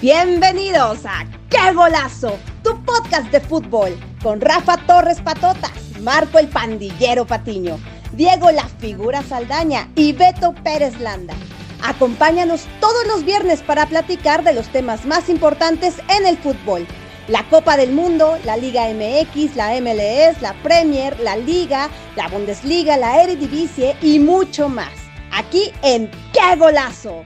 Bienvenidos a ¡Qué golazo! Tu podcast de fútbol con Rafa Torres Patotas, Marco el Pandillero Patiño, Diego La Figura Saldaña y Beto Pérez Landa. Acompáñanos todos los viernes para platicar de los temas más importantes en el fútbol. La Copa del Mundo, la Liga MX, la MLS, la Premier, la Liga, la Bundesliga, la Eredivisie y mucho más. Aquí en ¡Qué golazo!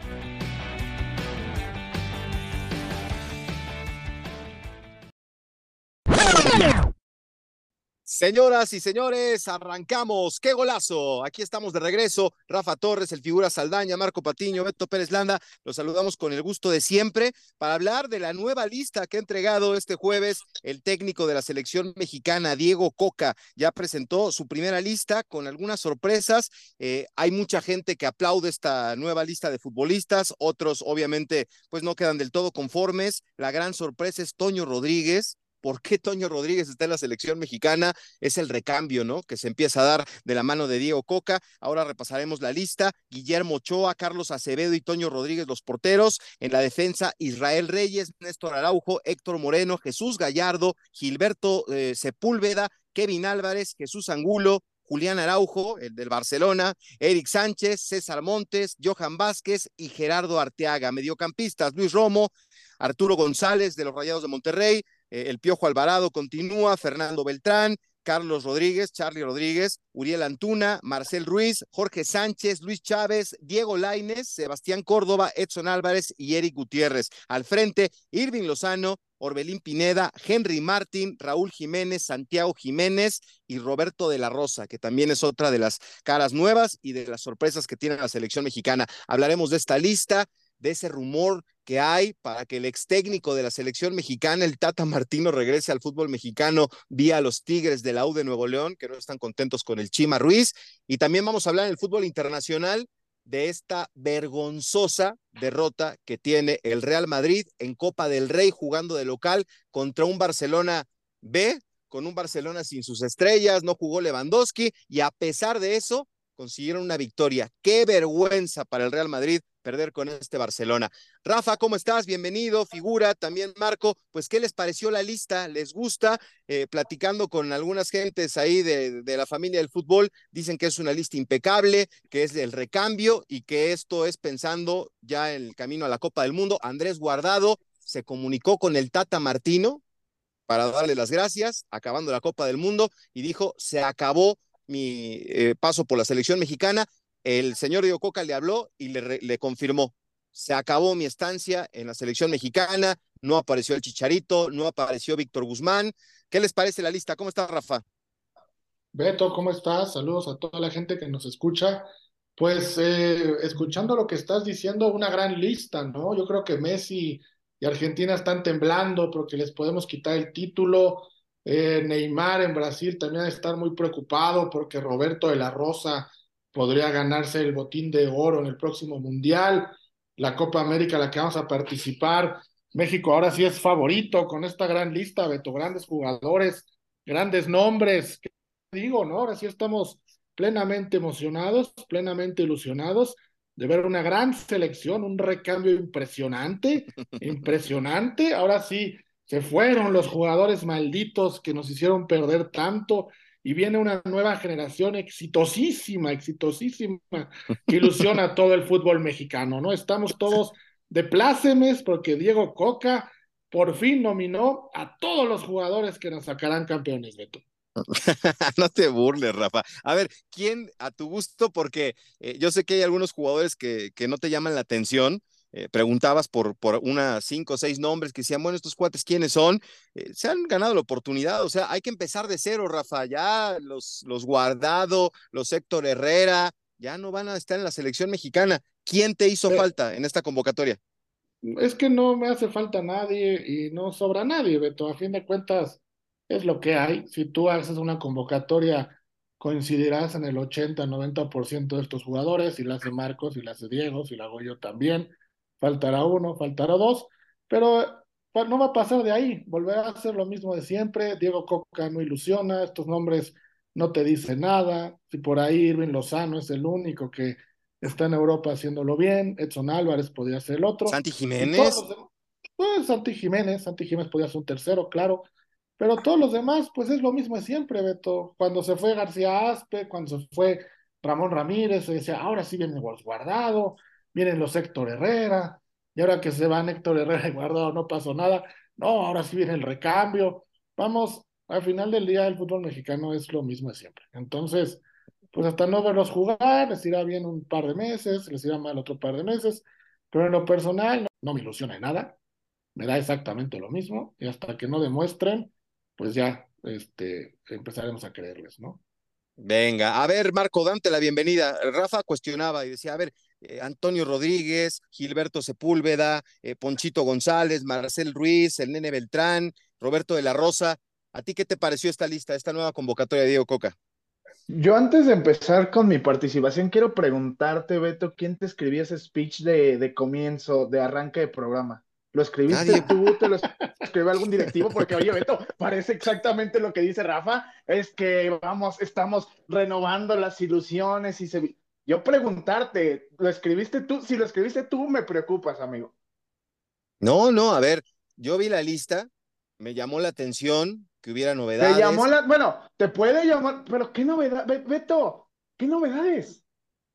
Señoras y señores, arrancamos. ¡Qué golazo! Aquí estamos de regreso. Rafa Torres, el figura Saldaña, Marco Patiño, Beto Pérez Landa. Los saludamos con el gusto de siempre para hablar de la nueva lista que ha entregado este jueves el técnico de la selección mexicana, Diego Coca. Ya presentó su primera lista con algunas sorpresas. Eh, hay mucha gente que aplaude esta nueva lista de futbolistas. Otros, obviamente, pues no quedan del todo conformes. La gran sorpresa es Toño Rodríguez por qué Toño Rodríguez está en la selección mexicana, es el recambio, ¿no? Que se empieza a dar de la mano de Diego Coca. Ahora repasaremos la lista. Guillermo Ochoa, Carlos Acevedo y Toño Rodríguez, los porteros. En la defensa, Israel Reyes, Néstor Araujo, Héctor Moreno, Jesús Gallardo, Gilberto eh, Sepúlveda, Kevin Álvarez, Jesús Angulo, Julián Araujo, el del Barcelona, Eric Sánchez, César Montes, Johan Vázquez y Gerardo Arteaga. Mediocampistas, Luis Romo, Arturo González de los Rayados de Monterrey, eh, el Piojo Alvarado continúa, Fernando Beltrán, Carlos Rodríguez, Charlie Rodríguez, Uriel Antuna, Marcel Ruiz, Jorge Sánchez, Luis Chávez, Diego Laines, Sebastián Córdoba, Edson Álvarez y Eric Gutiérrez. Al frente, Irving Lozano, Orbelín Pineda, Henry Martín, Raúl Jiménez, Santiago Jiménez y Roberto de la Rosa, que también es otra de las caras nuevas y de las sorpresas que tiene la selección mexicana. Hablaremos de esta lista, de ese rumor que hay para que el ex técnico de la selección mexicana, el Tata Martino, regrese al fútbol mexicano vía los Tigres de la U de Nuevo León, que no están contentos con el Chima Ruiz. Y también vamos a hablar en el fútbol internacional de esta vergonzosa derrota que tiene el Real Madrid en Copa del Rey jugando de local contra un Barcelona B, con un Barcelona sin sus estrellas, no jugó Lewandowski y a pesar de eso consiguieron una victoria. Qué vergüenza para el Real Madrid perder con este Barcelona. Rafa, ¿cómo estás? Bienvenido, figura, también Marco, pues ¿qué les pareció la lista? ¿Les gusta? Eh, platicando con algunas gentes ahí de, de, la familia del fútbol, dicen que es una lista impecable, que es el recambio y que esto es pensando ya en el camino a la Copa del Mundo. Andrés Guardado se comunicó con el Tata Martino para darle las gracias, acabando la Copa del Mundo, y dijo, se acabó mi eh, paso por la selección mexicana, el señor Diego Coca le habló y le, confirmó, se acabó mi estancia en la selección mexicana, no apareció el Chicharito, no apareció Víctor Guzmán. ¿Qué les parece la lista? ¿Cómo está Rafa? Beto, ¿cómo estás? Saludos a toda la gente que nos escucha. Pues eh, escuchando lo que estás diciendo, una gran lista, ¿no? Yo creo que Messi y Argentina están temblando porque les podemos quitar el título. Eh, Neymar en Brasil también está muy preocupado porque Roberto de la Rosa podría ganarse el botín de oro en el próximo Mundial, la Copa América, la que vamos a participar. México ahora sí es favorito con esta gran lista, Beto, grandes jugadores, grandes nombres. ¿Qué digo, no? Ahora sí estamos plenamente emocionados, plenamente ilusionados de ver una gran selección, un recambio impresionante, impresionante. Ahora sí, se fueron los jugadores malditos que nos hicieron perder tanto y viene una nueva generación exitosísima, exitosísima, que ilusiona a todo el fútbol mexicano, ¿no? Estamos todos de plácemes porque Diego Coca por fin nominó a todos los jugadores que nos sacarán campeones, Beto. no te burles, Rafa. A ver, ¿quién a tu gusto? Porque eh, yo sé que hay algunos jugadores que, que no te llaman la atención, eh, preguntabas por, por unas cinco o seis nombres que decían, bueno, estos cuates, ¿quiénes son? Eh, se han ganado la oportunidad, o sea, hay que empezar de cero, Rafa, ya los, los Guardado, los Héctor Herrera, ya no van a estar en la selección mexicana. ¿Quién te hizo falta en esta convocatoria? Es que no me hace falta nadie y no sobra nadie, Beto. A fin de cuentas, es lo que hay. Si tú haces una convocatoria, coincidirás en el 80-90% de estos jugadores, y la hace Marcos, y la hace Diego, si la hago yo también faltará uno, faltará dos, pero pues, no va a pasar de ahí, volverá a ser lo mismo de siempre, Diego Coca no ilusiona, estos nombres no te dicen nada, si por ahí Irving Lozano es el único que está en Europa haciéndolo bien, Edson Álvarez podría ser el otro. Santi Jiménez. Pues Santi Jiménez, Santi Jiménez podía ser un tercero, claro. Pero todos los demás, pues es lo mismo de siempre, Beto. Cuando se fue García Aspe, cuando se fue Ramón Ramírez, se decía, ahora sí viene Guardado, vienen los Héctor Herrera, y ahora que se van Héctor Herrera y Guardado no pasó nada. No, ahora sí viene el recambio. Vamos, al final del día el fútbol mexicano es lo mismo de siempre. Entonces, pues hasta no verlos jugar, les irá bien un par de meses, les irá mal otro par de meses, pero en lo personal no, me ilusiona en nada, me da exactamente lo mismo, y hasta que no demuestren, pues ya este, empezaremos a creerles, ¿no? Venga, a ver, Marco, dante la bienvenida. Rafa cuestionaba y decía, a ver, eh, Antonio Rodríguez, Gilberto Sepúlveda, eh, Ponchito González, Marcel Ruiz, el Nene Beltrán, Roberto de la Rosa. ¿A ti qué te pareció esta lista, esta nueva convocatoria de Diego Coca? Yo antes de empezar con mi participación, quiero preguntarte, Beto, ¿quién te escribió ese speech de, de comienzo, de arranque de programa? ¿Lo escribiste tú? ¿Te lo escribió algún directivo? Porque, oye, Beto, parece exactamente lo que dice Rafa. Es que, vamos, estamos renovando las ilusiones y se... Yo preguntarte, ¿lo escribiste tú? Si lo escribiste tú, me preocupas, amigo. No, no, a ver, yo vi la lista, me llamó la atención que hubiera novedades. Te llamó la... Bueno, te puede llamar, pero ¿qué novedad? Beto, ¿qué novedades?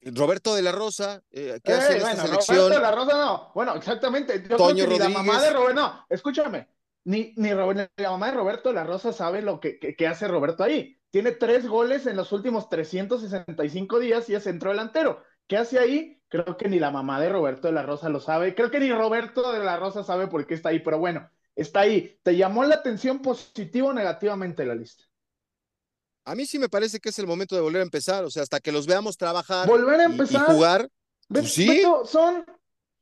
Roberto de la Rosa, eh, ¿qué hace en esta selección? Roberto de la Rosa no. Bueno, exactamente. Yo Toño creo que ni la mamá de Roberto, no, escúchame. Ni, ni, la mamá de Roberto de la Rosa sabe lo que, que, hace Roberto ahí. Tiene tres goles en los últimos 365 días y es centro delantero. ¿Qué hace ahí? Creo que ni la mamá de Roberto de la Rosa lo sabe. Creo que ni Roberto de la Rosa sabe por qué está ahí, pero bueno, está ahí. ¿Te llamó la atención positivo o negativamente la lista? a mí sí me parece que es el momento de volver a empezar, o sea, hasta que los veamos trabajar volver a empezar, y, jugar. Pues sí. son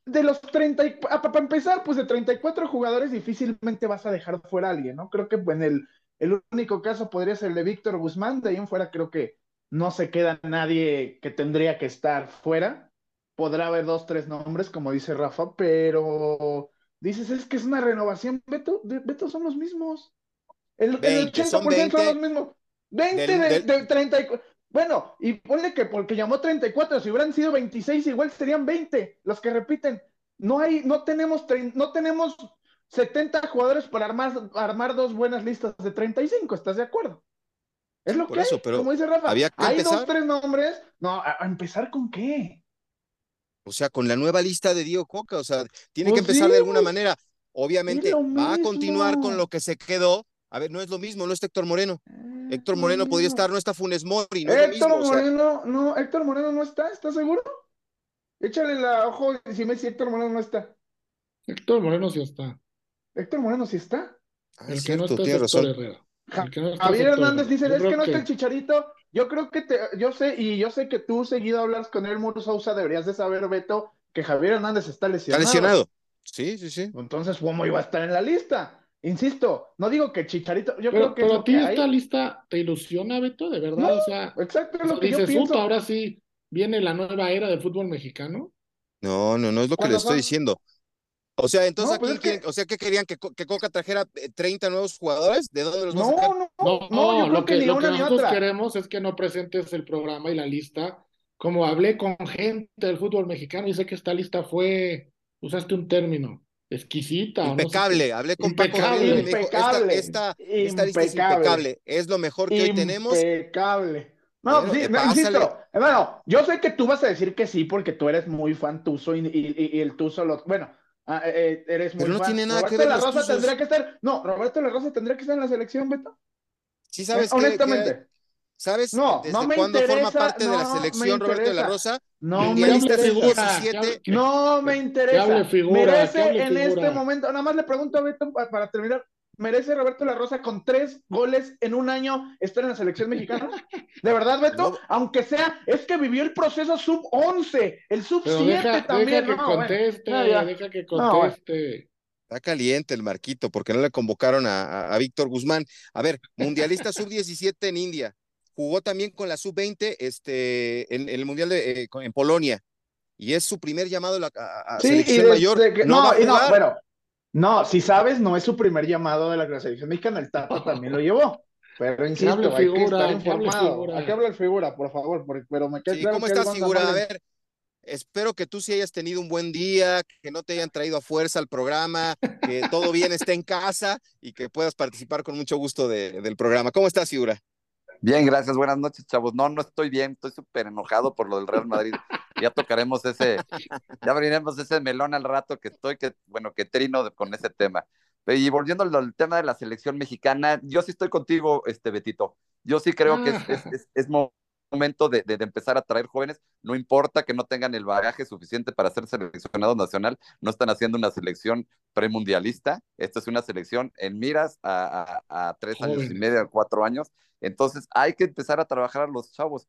de los 30, ah, para empezar, pues de 34 jugadores difícilmente vas a dejar fuera a alguien, ¿no? Creo que en el, el único caso podría ser el de Víctor Guzmán, de ahí en fuera creo que no se queda nadie que tendría que estar fuera. Podrá haber dos, tres nombres, como dice Rafa, pero dices, es que es una renovación. Beto, Beto son los mismos. El, el 80% son, son los mismos. 20 de, de 34. Bueno, y ponle que porque llamó 34, si hubieran sido 26, igual serían 20 los que repiten. No hay, no tenemos, no tenemos 70 jugadores para armar, armar dos buenas listas de 35, ¿estás de acuerdo? Es lo que eso, pero como dice Rafa, hay dos, tres nombres. No, ¿a, empezar con qué? O sea, con la nueva lista de Diego Coca, o sea, tiene que pues empezar de alguna manera. Obviamente va a continuar con lo que se quedó. A ver, no es lo mismo, no es Héctor Moreno. Héctor Moreno podría estar, no está Funes Mori. No Héctor Moreno, no, Héctor Moreno no está, ¿estás seguro? Échale la ojo y si me dice Héctor Moreno no está. Héctor Moreno sí está. Héctor Moreno sí está. Ah, el, que no está es Héctor Herrera. Javier Hernández dice, es que no está el chicharito. Yo creo que te, yo sé, y yo sé que tú seguido hablas con él, Muro Sousa, deberías de saber, Beto, que Javier Hernández está lesionado. Está lesionado. Sí, sí, sí. Entonces, ¿cómo iba a estar en la lista? Insisto, no digo que Chicharito, yo creo que. Pero a ti esta lista te ilusiona, Beto, de verdad. o sea, exacto, lo que dices, yo pienso. ahora sí viene la nueva era del fútbol mexicano. No, no, no es lo que le estoy diciendo. O sea, entonces pues aquí, o sea, ¿qué querían? ¿Que, ¿Que, Coca trajera 30 eh, nuevos jugadores? ¿De dónde los no, a No, no, no, lo que, lo que nosotros queremos es que no presentes el programa y la lista. Como hablé con gente del fútbol mexicano y sé que esta lista fue, usaste un término, exquisita. Impecable, hablé con Paco impecable, esta, esta, lista es impecable, es lo mejor que hoy tenemos. Impecable. No, sí, no, insisto, bueno, yo sé que tú vas a decir que sí porque tú eres muy fan tuzo y, y, el tuzo lo, bueno, ah, eh, eh, eres muy Pero no tiene nada Roberto que ver La Rosa tendría que estar, no, Roberto La Rosa tendría que estar en la selección, Beto. Sí sabes eh, honestamente. ¿Sabes no, desde no cuándo forma parte de la selección Roberto de la Rosa? No me interesa. no me interesa. merece en este momento, nada más le pregunto a Beto para, terminar, ¿merece Roberto La Rosa con tres goles en un año estar en la selección mexicana? ¿De verdad, Beto? Aunque sea, es que vivió el proceso sub-11, el sub-7 también. Deja que conteste, deja que conteste. Está caliente el Marquito porque no le convocaron a, a Víctor Guzmán. A ver, mundialista sub-17 en India jugó también con la sub-20 este, en, el Mundial de, eh, en Polonia. Y es su primer llamado a, a sí, selección mayor. no, no, bueno, no, si sabes, no es su primer llamado de la selección mexicana, el Tata también lo llevó. Pero insisto, hay que estar informado. Aquí habla el figura, por favor, pero me queda ¿Cómo estás, figura? A ver, espero que tú sí hayas tenido un buen día, que no te hayan traído a fuerza al programa, que todo bien esté en casa y que puedas participar con mucho gusto del programa. ¿Cómo estás, Figura? Bien, gracias. Buenas noches, chavos. No, no estoy bien, estoy súper enojado por lo del Real Madrid. Ya tocaremos ese, ya abriremos ese melón al rato que estoy, que bueno, que trino con ese tema. Y volviendo al, tema de la selección mexicana, yo sí estoy contigo, este Betito. Yo sí creo que es, es, es, momento de, de, empezar a traer jóvenes, no importa que no tengan el bagaje suficiente para ser seleccionado nacional, no están haciendo una selección premundialista, esta es una selección en miras a, a, a tres años y medio, cuatro años, entonces hay que empezar a trabajar a los chavos.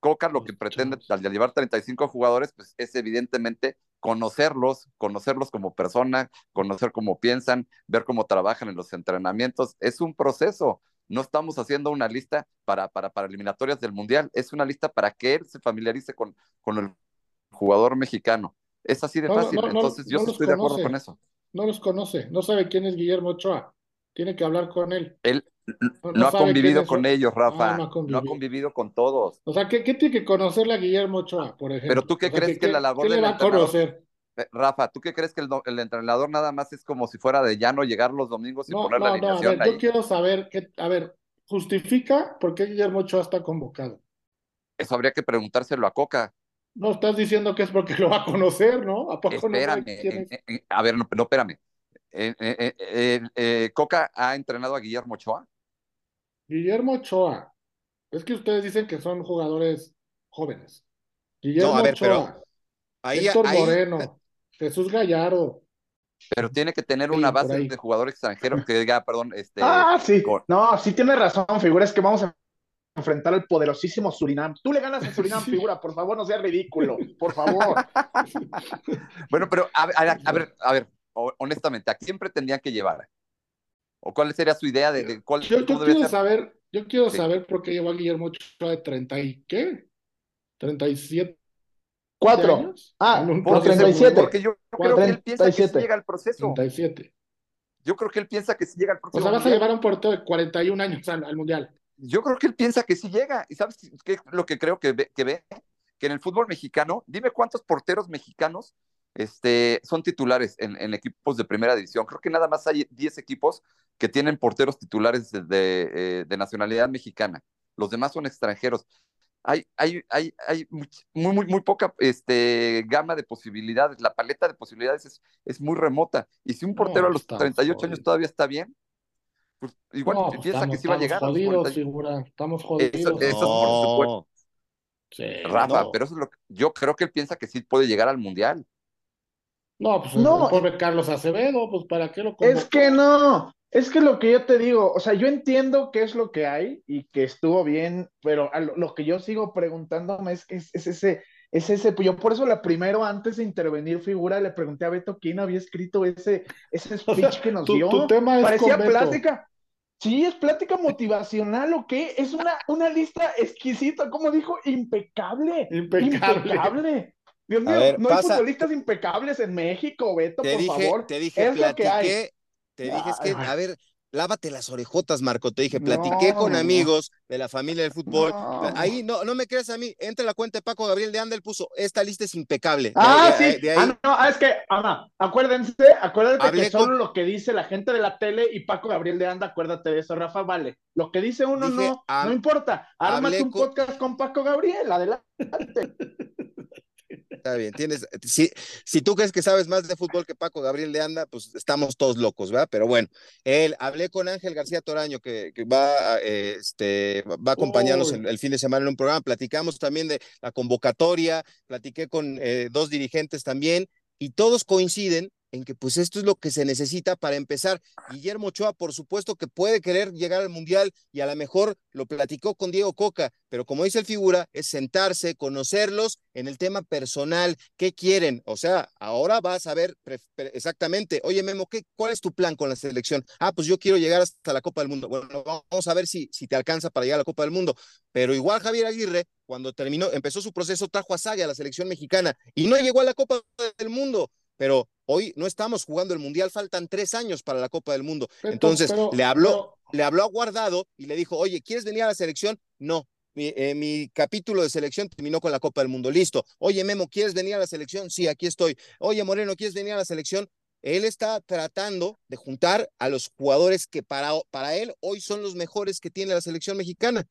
Coca lo que pretende al llevar 35 jugadores, pues es evidentemente conocerlos, conocerlos como persona, conocer cómo piensan, ver cómo trabajan en los entrenamientos. Es un proceso, no estamos haciendo una lista para, para, para eliminatorias del Mundial, es una lista para que él se familiarice con, con el jugador mexicano. Es así de fácil, entonces yo estoy de acuerdo con eso. No los conoce, no sabe quién es Guillermo Ochoa, tiene que hablar con él. Él no, ha convivido con ellos, Rafa, ah, no, ha convivido con todos. O sea, ¿qué, ¿qué, tiene que conocerle a Guillermo Ochoa, por ejemplo? Pero tú qué crees que, la labor ¿qué le va a conocer? Eh, Rafa, ¿tú qué crees que el, entrenador nada más es como si fuera de llano llegar los domingos y poner la alineación no, a ver, Yo quiero saber, que, a ver, justifica por qué Guillermo Ochoa está convocado. Eso habría que preguntárselo a Coca. No estás diciendo que es porque lo va a conocer, ¿no? ¿A poco espérame, eh, eh, a ver, no, espérame. Eh, ¿Coca ha entrenado a Guillermo Ochoa? Guillermo Ochoa. Es que ustedes dicen que son jugadores jóvenes. Guillermo no, a ver, Ochoa, pero ahí, Héctor Moreno, Jesús Gallardo, pero tiene que tener una base de jugador extranjero que diga, perdón, este. Ah, sí. No, sí tiene razón, figura, es que vamos a enfrentar al poderosísimo Surinam. Tú le ganas a Surinam, figura, por favor, no sea ridículo, por favor. bueno, pero a, a, ver, a ver, honestamente, ¿a quién pretendían que llevara? ¿O cuál sería su idea de, cuál Yo, yo quiero saber, yo quiero saber por qué llevó a Guillermo Ochoa de 30 y qué? 37 Cuatro. Ah, por 37. Porque yo creo que él piensa que sí llega al proceso. 37. Yo creo que él piensa que sí llega al proceso. O sea, vas a llevar a un portero de 41 años al, Mundial. Yo creo que él piensa que sí llega. ¿Y sabes qué lo que creo que ve? Que ve? Que en el fútbol mexicano, dime cuántos porteros mexicanos este, son titulares en, en, equipos de primera división. Creo que nada más hay 10 equipos que tienen porteros titulares de, de, eh, de nacionalidad mexicana. Los demás son extranjeros hay, hay, hay, hay muy, muy, muy poca este, gama de posibilidades. La paleta de posibilidades es, es muy remota. Y si un portero a los 38 años todavía está bien, pues igual no, piensa estamos, que sí va a llegar. Jodidos, figura. Estamos jodidos. Eso, eso sí, Rafa, no. pero eso es lo que, yo creo que él piensa que sí puede llegar al Mundial. No, pues no. pobre Carlos Acevedo, pues ¿para qué lo convocó? Es que no, es que lo que yo te digo, o sea, yo entiendo qué es lo que hay y que estuvo bien, pero lo, que yo sigo preguntándome es, es, es ese, es ese, yo por eso la primero, antes de intervenir figura, le pregunté a Beto quién había escrito ese, ese speech que nos dio. Tu tema es Parecía plática. Sí, es plática motivacional, ¿o qué? Es una, una lista exquisita, como dijo, impecable. Impecable. Impecable. Dios mío, no hay futbolistas impecables en México, Beto, te por dije, favor. Te dije, es platiqué, te dije, es que, a ver, lávate las orejotas, Marco. Te dije, platiqué con amigos de la familia del fútbol. Ahí no, no me creas a mí. Entra la cuenta de Paco Gabriel de Andel, puso, esta lista es impecable. Ah, sí. Ah, no, ah, es que, Ana, acuérdense, acuérdate que solo lo que dice la gente de la tele y Paco Gabriel de Anda, acuérdate de eso, Rafa, vale. Lo que dice uno no, no importa. Ármate un podcast con Paco Gabriel, adelante. Está bien, tienes, si, si tú crees que sabes más de fútbol que Paco Gabriel de Anda, pues estamos todos locos, ¿verdad? Pero bueno, él, hablé con Ángel García Toraño, que, que va, este, va a acompañarnos el, el, fin de semana en un programa, platicamos también de la convocatoria, platiqué con eh, dos dirigentes también, y todos coinciden en que pues esto es lo que se necesita para empezar. Guillermo Ochoa, por supuesto que puede querer llegar al Mundial y a lo mejor lo platicó con Diego Coca, pero como dice el figura, es sentarse, conocerlos en el tema personal, qué quieren. O sea, ahora vas a ver exactamente, oye Memo, ¿qué, ¿cuál es tu plan con la selección? Ah, pues yo quiero llegar hasta la Copa del Mundo. Bueno, vamos a ver si, si te alcanza para llegar a la Copa del Mundo. Pero igual Javier Aguirre, cuando terminó, empezó su proceso, trajo a Saga a la selección mexicana y no llegó a la Copa del Mundo pero hoy no estamos jugando el Mundial, faltan tres años para la Copa del Mundo. Entonces, le habló, le habló a Guardado y le dijo, oye, ¿quieres venir a la selección? No. eh, mi, capítulo de selección terminó con la Copa del Mundo. Listo. Oye, Memo, ¿quieres venir a la selección? Sí, aquí estoy. Oye, Moreno, ¿quieres venir a la selección? Él está tratando de juntar a los jugadores que para, para él hoy son los mejores que tiene la selección mexicana.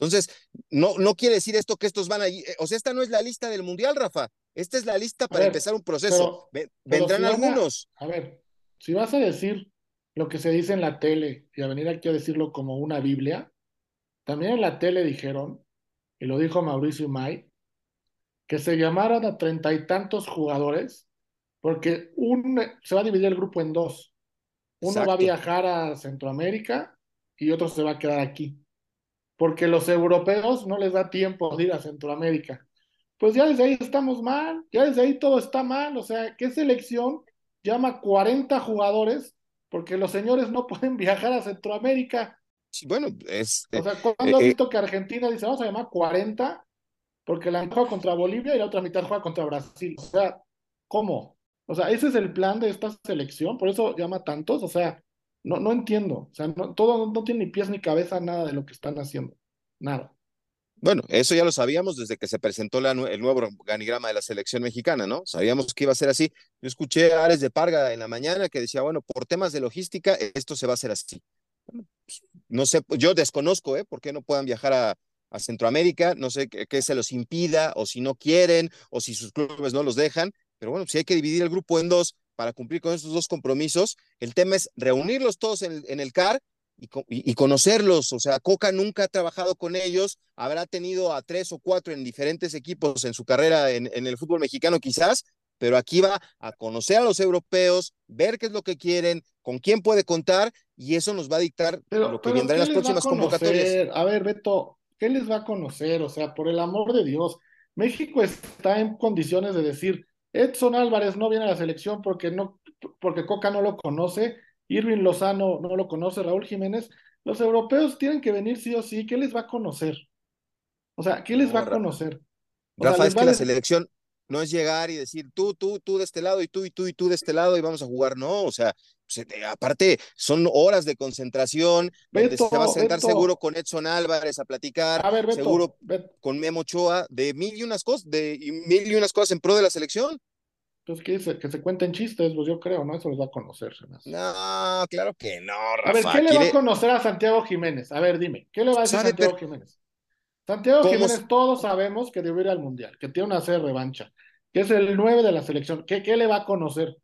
Entonces, no, no quiere decir esto que estos van a ir. O sea, esta no es la lista del Mundial, Rafa. Esta es la lista para empezar un proceso. Vendrán algunos. a ver, si vas a decir lo que se dice en la tele y a venir aquí a decirlo como una Biblia, también en la tele dijeron, y lo dijo Mauricio May, que se llamaron a treinta y tantos jugadores porque un, se va a dividir el grupo en dos. Uno va a viajar a Centroamérica y otro se va a quedar aquí. Porque los europeos no les da tiempo de ir a Centroamérica. Pues ya desde ahí estamos mal, ya desde ahí todo está mal. O sea, ¿qué selección llama 40 jugadores porque los señores no pueden viajar a Centroamérica. bueno, es. O sea, ¿cuándo has eh, eh, visto que Argentina dice, vamos a llamar 40? Porque la mitad juega contra Bolivia y la otra mitad juega contra Brasil. O sea, ¿cómo? O sea, ese es el plan de esta selección, por eso llama tantos. O sea, no, no entiendo. O sea, todo no tiene ni pies ni cabeza nada de lo que están haciendo. Nada. Bueno, eso ya lo sabíamos desde que se presentó el nuevo organigrama de la selección mexicana, ¿no? Sabíamos que iba a ser así. Yo escuché a Ares de Parga en la mañana que decía, bueno, por temas de logística, esto se va a hacer así. Pues, no sé, yo desconozco, ¿eh? ¿Por qué no puedan viajar a, Centroamérica? No sé qué, se los impida, o si no quieren, o si sus clubes no los dejan. Pero bueno, si hay que dividir el grupo en dos para cumplir con estos dos compromisos, el tema es reunirlos todos en, en el CAR y, conocerlos. O sea, Coca nunca ha trabajado con ellos, habrá tenido a tres o cuatro en diferentes equipos en su carrera en, el fútbol mexicano quizás, pero aquí va a conocer a los europeos, ver qué es lo que quieren, con quién puede contar y eso nos va a dictar lo que vendrá en las próximas convocatorias. A ver, Beto, ¿qué les va a conocer? O sea, por el amor de Dios, México está en condiciones de decir, Edson Álvarez no viene a la selección porque no porque Coca no lo conoce Irving Lozano no lo conoce, Raúl Jiménez, los europeos tienen que venir sí o sí, ¿qué les va a conocer? O sea, ¿qué les va a conocer? Rafa, es que la selección no es llegar y decir tú, tú, tú de este lado y tú y tú y tú de este lado y vamos a jugar, no, o sea, pues, eh, aparte son horas de concentración, donde se va a sentar seguro con Edson Álvarez a platicar, seguro con Memo Ochoa, de mil y unas cosas, de mil y unas cosas en pro de la selección. Entonces, ¿qué dice? Que se cuenten chistes, pues yo creo, ¿no? Eso les va a conocer. No, claro que no, Rafa. A ver, ¿qué le va a conocer a Santiago Jiménez? A ver, dime, ¿qué le va a decir Santiago Jiménez? Santiago Jiménez, todos sabemos que debe ir al Mundial, que tiene una serie de revancha, que es el 9 de la selección. ¿Qué, ¿Qué le va a conocer?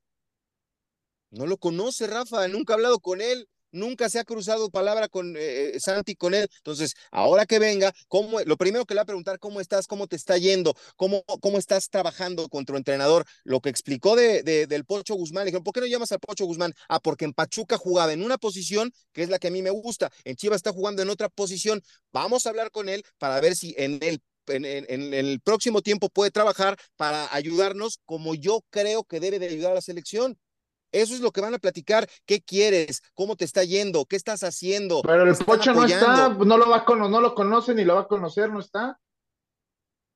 No lo conoce, Rafa, nunca ha hablado con él nunca se ha cruzado palabra con eh, eh, Santi, con él. Entonces, ahora que venga, ¿cómo, lo primero que le va a preguntar, ¿cómo estás? ¿Cómo te está yendo? ¿Cómo, cómo estás trabajando con tu entrenador? Lo que explicó de, del Pocho Guzmán, le dijeron, ¿por qué no llamas al Pocho Guzmán? Ah, porque en Pachuca jugaba en una posición que es la que a mí me gusta, en Chivas está jugando en otra posición. Vamos a hablar con él para ver si en el en, en, el próximo tiempo puede trabajar para ayudarnos como yo creo que debe de ayudar a la selección. Eso es lo que van a platicar. ¿Qué quieres? ¿Cómo te está yendo? ¿Qué estás haciendo? Pero el Pocho no está, no lo va a no lo conoce ni lo va a conocer, ¿no está?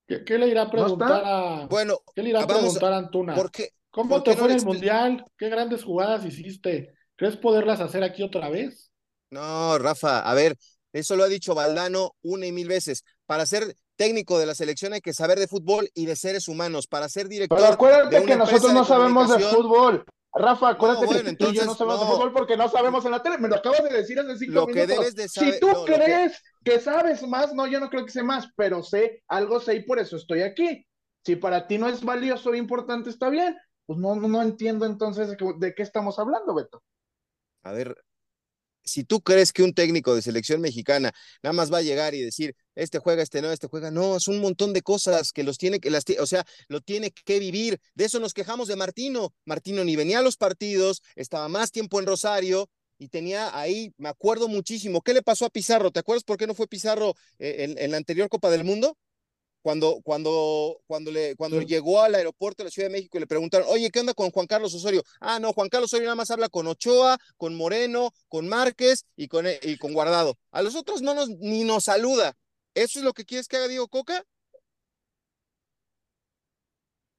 ¿Qué, le irá a preguntar a Bueno, ¿qué le irá a preguntar a, Antuna? ¿Cómo te fue en el Mundial? ¿Qué grandes jugadas hiciste? ¿Crees poderlas hacer aquí otra vez? No, Rafa, a ver, eso lo ha dicho Valdano una y mil veces. Para ser técnico de la selección hay que saber de fútbol y de seres humanos. Para ser director. Pero acuérdate que nosotros no sabemos de fútbol. Rafa, acuérdate que tú y yo no sabemos de fútbol porque no sabemos en la tele. Me lo acabas de decir hace cinco lo Que debes de saber, si tú crees que... sabes más, no, yo no creo que sé más, pero sé, algo sé y por eso estoy aquí. Si para ti no es valioso e importante, está bien. Pues no, no, no entiendo entonces de qué estamos hablando, Beto. A ver, si tú crees que un técnico de selección mexicana nada más va a llegar y decir, este juega, este no, este juega, no, es un montón de cosas que los tiene que, las, o sea, lo tiene que vivir. De eso nos quejamos de Martino. Martino ni venía a los partidos, estaba más tiempo en Rosario y tenía ahí, me acuerdo muchísimo, ¿qué le pasó a Pizarro? ¿Te acuerdas por qué no fue Pizarro eh, en la anterior Copa del Mundo? Cuando, cuando, cuando, le, cuando llegó al aeropuerto de la Ciudad de México y le preguntaron, oye, ¿qué onda con Juan Carlos Osorio? Ah, no, Juan Carlos Osorio nada más habla con Ochoa, con Moreno, con Márquez y con, y con Guardado. A los otros no nos, ni nos saluda. ¿Eso es lo que quieres que haga Diego Coca?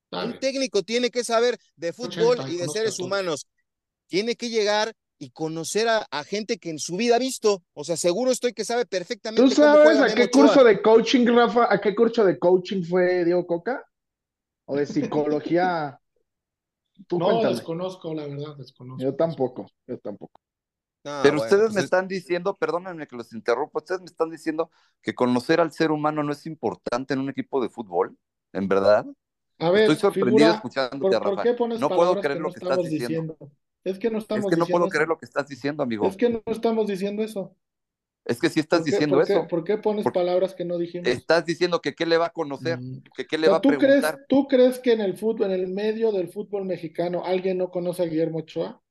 Un técnico tiene que saber de fútbol y de seres humanos. Tiene que llegar y conocer a, gente que en su vida ha visto. O sea, seguro estoy que sabe perfectamente. ¿Tú sabes a qué curso de coaching, Rafa, a qué curso de coaching fue Diego Coca? ¿O de psicología? no, desconozco, la verdad, desconozco. Yo tampoco, yo tampoco. Pero ustedes pues me están diciendo, perdónenme que los interrumpo, ustedes me están diciendo que conocer al ser humano no es importante en un equipo de fútbol, ¿en verdad? A ver, Estoy sorprendido escuchándote, Rafa. no puedo creer lo que estás diciendo. Es que no estamos Es que no puedo creer lo que estás diciendo, amigo. Es que no estamos diciendo eso. Es que sí estás diciendo eso. ¿Por qué pones palabras que no dijimos? Estás diciendo que qué le va a conocer, mm. que qué le va a ¿tú preguntar. Crees, ¿Tú crees que en el fútbol, en el medio del fútbol mexicano, alguien no conoce a Guillermo Ochoa?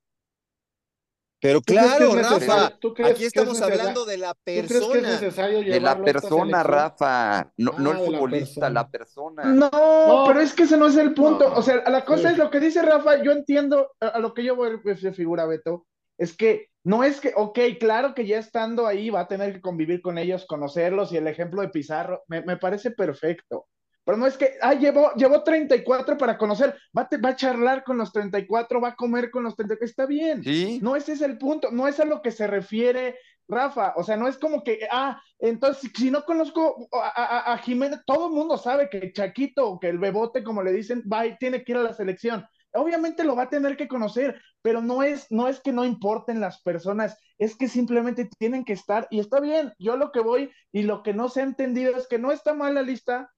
Pero claro, Rafa, aquí estamos hablando de la persona. de la persona, Rafa, no, no el futbolista, la persona. No, pero es que ese no es el punto. O sea, la cosa es lo que dice Rafa, yo entiendo a, lo que yo voy a figura, Beto, es que no es que, ok, claro que ya estando ahí va a tener que convivir con ellos, conocerlos y el ejemplo de Pizarro, me, me parece perfecto. Pero no es que, ah, llevó, llevó 34 para conocer, va, va a charlar con los 34, va a comer con los 34, está bien. ¿Sí? No ese es el punto, no es a lo que se refiere Rafa, o sea, no es como que, ah, entonces, si no conozco a, a, Jiménez, todo el mundo sabe que Chaquito, que el Bebote, como le dicen, va y tiene que ir a la selección. Obviamente lo va a tener que conocer, pero no es, no es que no importen las personas, es que simplemente tienen que estar, y está bien, yo lo que voy y lo que no se ha entendido es que no está mal la lista,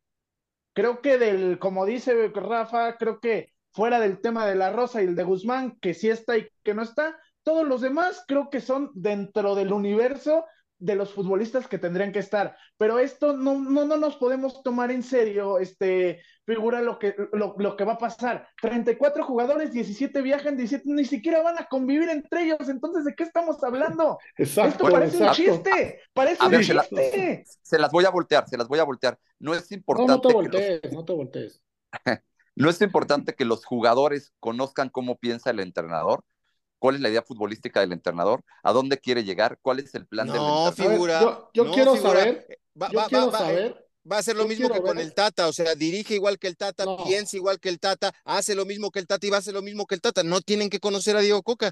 creo que del, como dice Rafa, creo que fuera del tema de la Rosa y el de Guzmán, que sí está y que no está, todos los demás creo que son dentro del universo de los futbolistas que tendrían que estar. Pero esto no, no, no nos podemos tomar en serio, este, figura lo que, lo, lo, que va a pasar. 34 jugadores, 17 viajan, 17 ni siquiera van a convivir entre ellos. Entonces, ¿de qué estamos hablando? Exacto. Esto parece un chiste. Parece un chiste. Se, las voy a voltear, se las voy a voltear. No es importante. No, no te voltees, no te voltees. no es importante que los jugadores conozcan cómo piensa el entrenador cuál es la idea futbolística del entrenador, a dónde quiere llegar, cuál es el plan no, del entrenador. Figura, yo, quiero saber, va, yo quiero saber. Va a ser lo mismo que con el Tata, o sea, dirige igual que el Tata, piensa igual que el Tata, hace lo mismo que el Tata y va a hacer lo mismo que el Tata. No tienen que conocer a Diego Coca.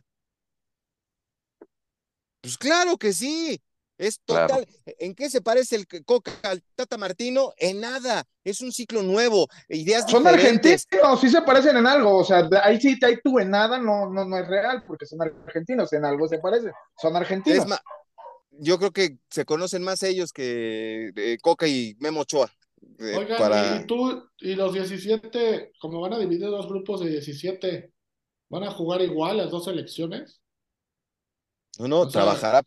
Pues claro que sí. Es total. ¿En qué se parece el Coca al Tata Martino? En nada. Es un ciclo nuevo. Ideas son argentinos, sí se parecen en algo. O sea, ahí sí, ahí tú en nada no, no, no es real, porque son argentinos, en algo se parecen. Son argentinos. yo creo que se conocen más ellos que eh, Coca y Memo Ochoa. Eh, Oigan, y tú y los 17, como van a dividir dos grupos de 17, ¿van a jugar igual las dos selecciones? No, no, trabajará,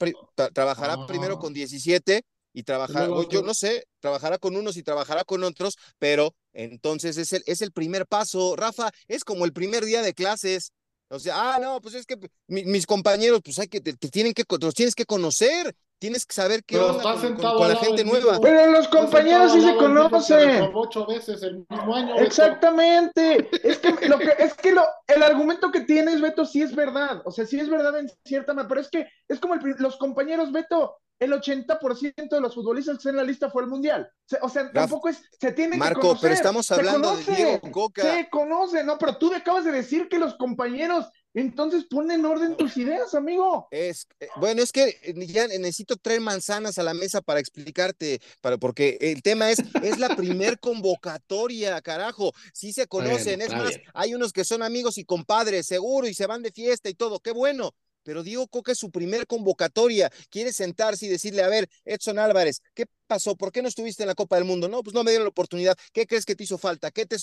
trabajará primero con 17 y trabajará, yo no sé, trabajará con unos y trabajará con otros, pero entonces es el, es el primer paso. Rafa, es como el primer día de clases. O sea, ah, no, pues es que mis compañeros, pues hay que, te, tienen que, los tienes que conocer, tienes que saber qué onda con, la gente nueva. Pero los compañeros sí se conocen. Ocho veces el mismo año. Exactamente. es que, lo que, es que lo, el argumento que tienes, Beto, sí es verdad. O sea, sí es verdad en cierta manera, pero es que es como los compañeros, Beto, el 80% de los futbolistas que están en la lista fue el mundial. O sea, tampoco es, se tienen Marco, que conocer. pero estamos hablando de Diego Coca. Se conoce, no, pero tú acabas de decir que los compañeros, entonces ponen en orden tus ideas, amigo. Es, eh, bueno, es que eh, ya necesito traer manzanas a la mesa para explicarte, para, porque el tema es, es la primer convocatoria, carajo. Sí se conocen, es más, hay unos que son amigos y compadres, seguro, y se van de fiesta y todo, qué bueno pero Diego Coca es su primer convocatoria, quiere sentarse y decirle, a ver, Edson Álvarez, ¿qué pasó? ¿Por qué no estuviste en la Copa del Mundo? No, pues no me dieron la oportunidad. ¿Qué crees que te hizo falta? ¿Qué te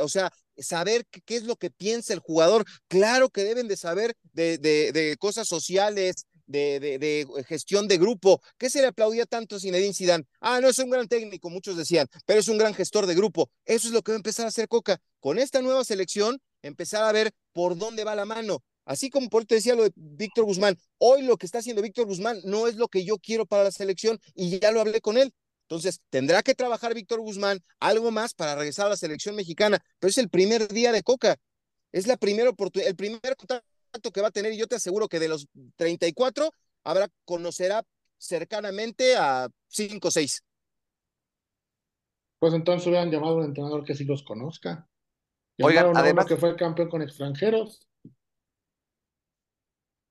o sea, saber qué, es lo que piensa el jugador. Claro que deben de saber de, cosas sociales, de, de, gestión de grupo. ¿Qué se le aplaudía tanto a Zinedine Zidane? Ah, no es un gran técnico, muchos decían, pero es un gran gestor de grupo. Eso es lo que va a empezar a hacer Coca. Con esta nueva selección, empezar a ver por dónde va la mano. Así como por te decía lo de Víctor Guzmán, hoy lo que está haciendo Víctor Guzmán no es lo que yo quiero para la selección y ya lo hablé con él. Entonces, tendrá que trabajar Víctor Guzmán algo más para regresar a la selección mexicana, pero es el primer día de Coca. Es la primera oportunidad, el primer contacto que va a tener y yo te aseguro que de los 34 habrá conocerá cercanamente a 5 o 6. Pues entonces hubieran llamado a un entrenador que sí los conozca. Oigan, además que fue campeón con extranjeros.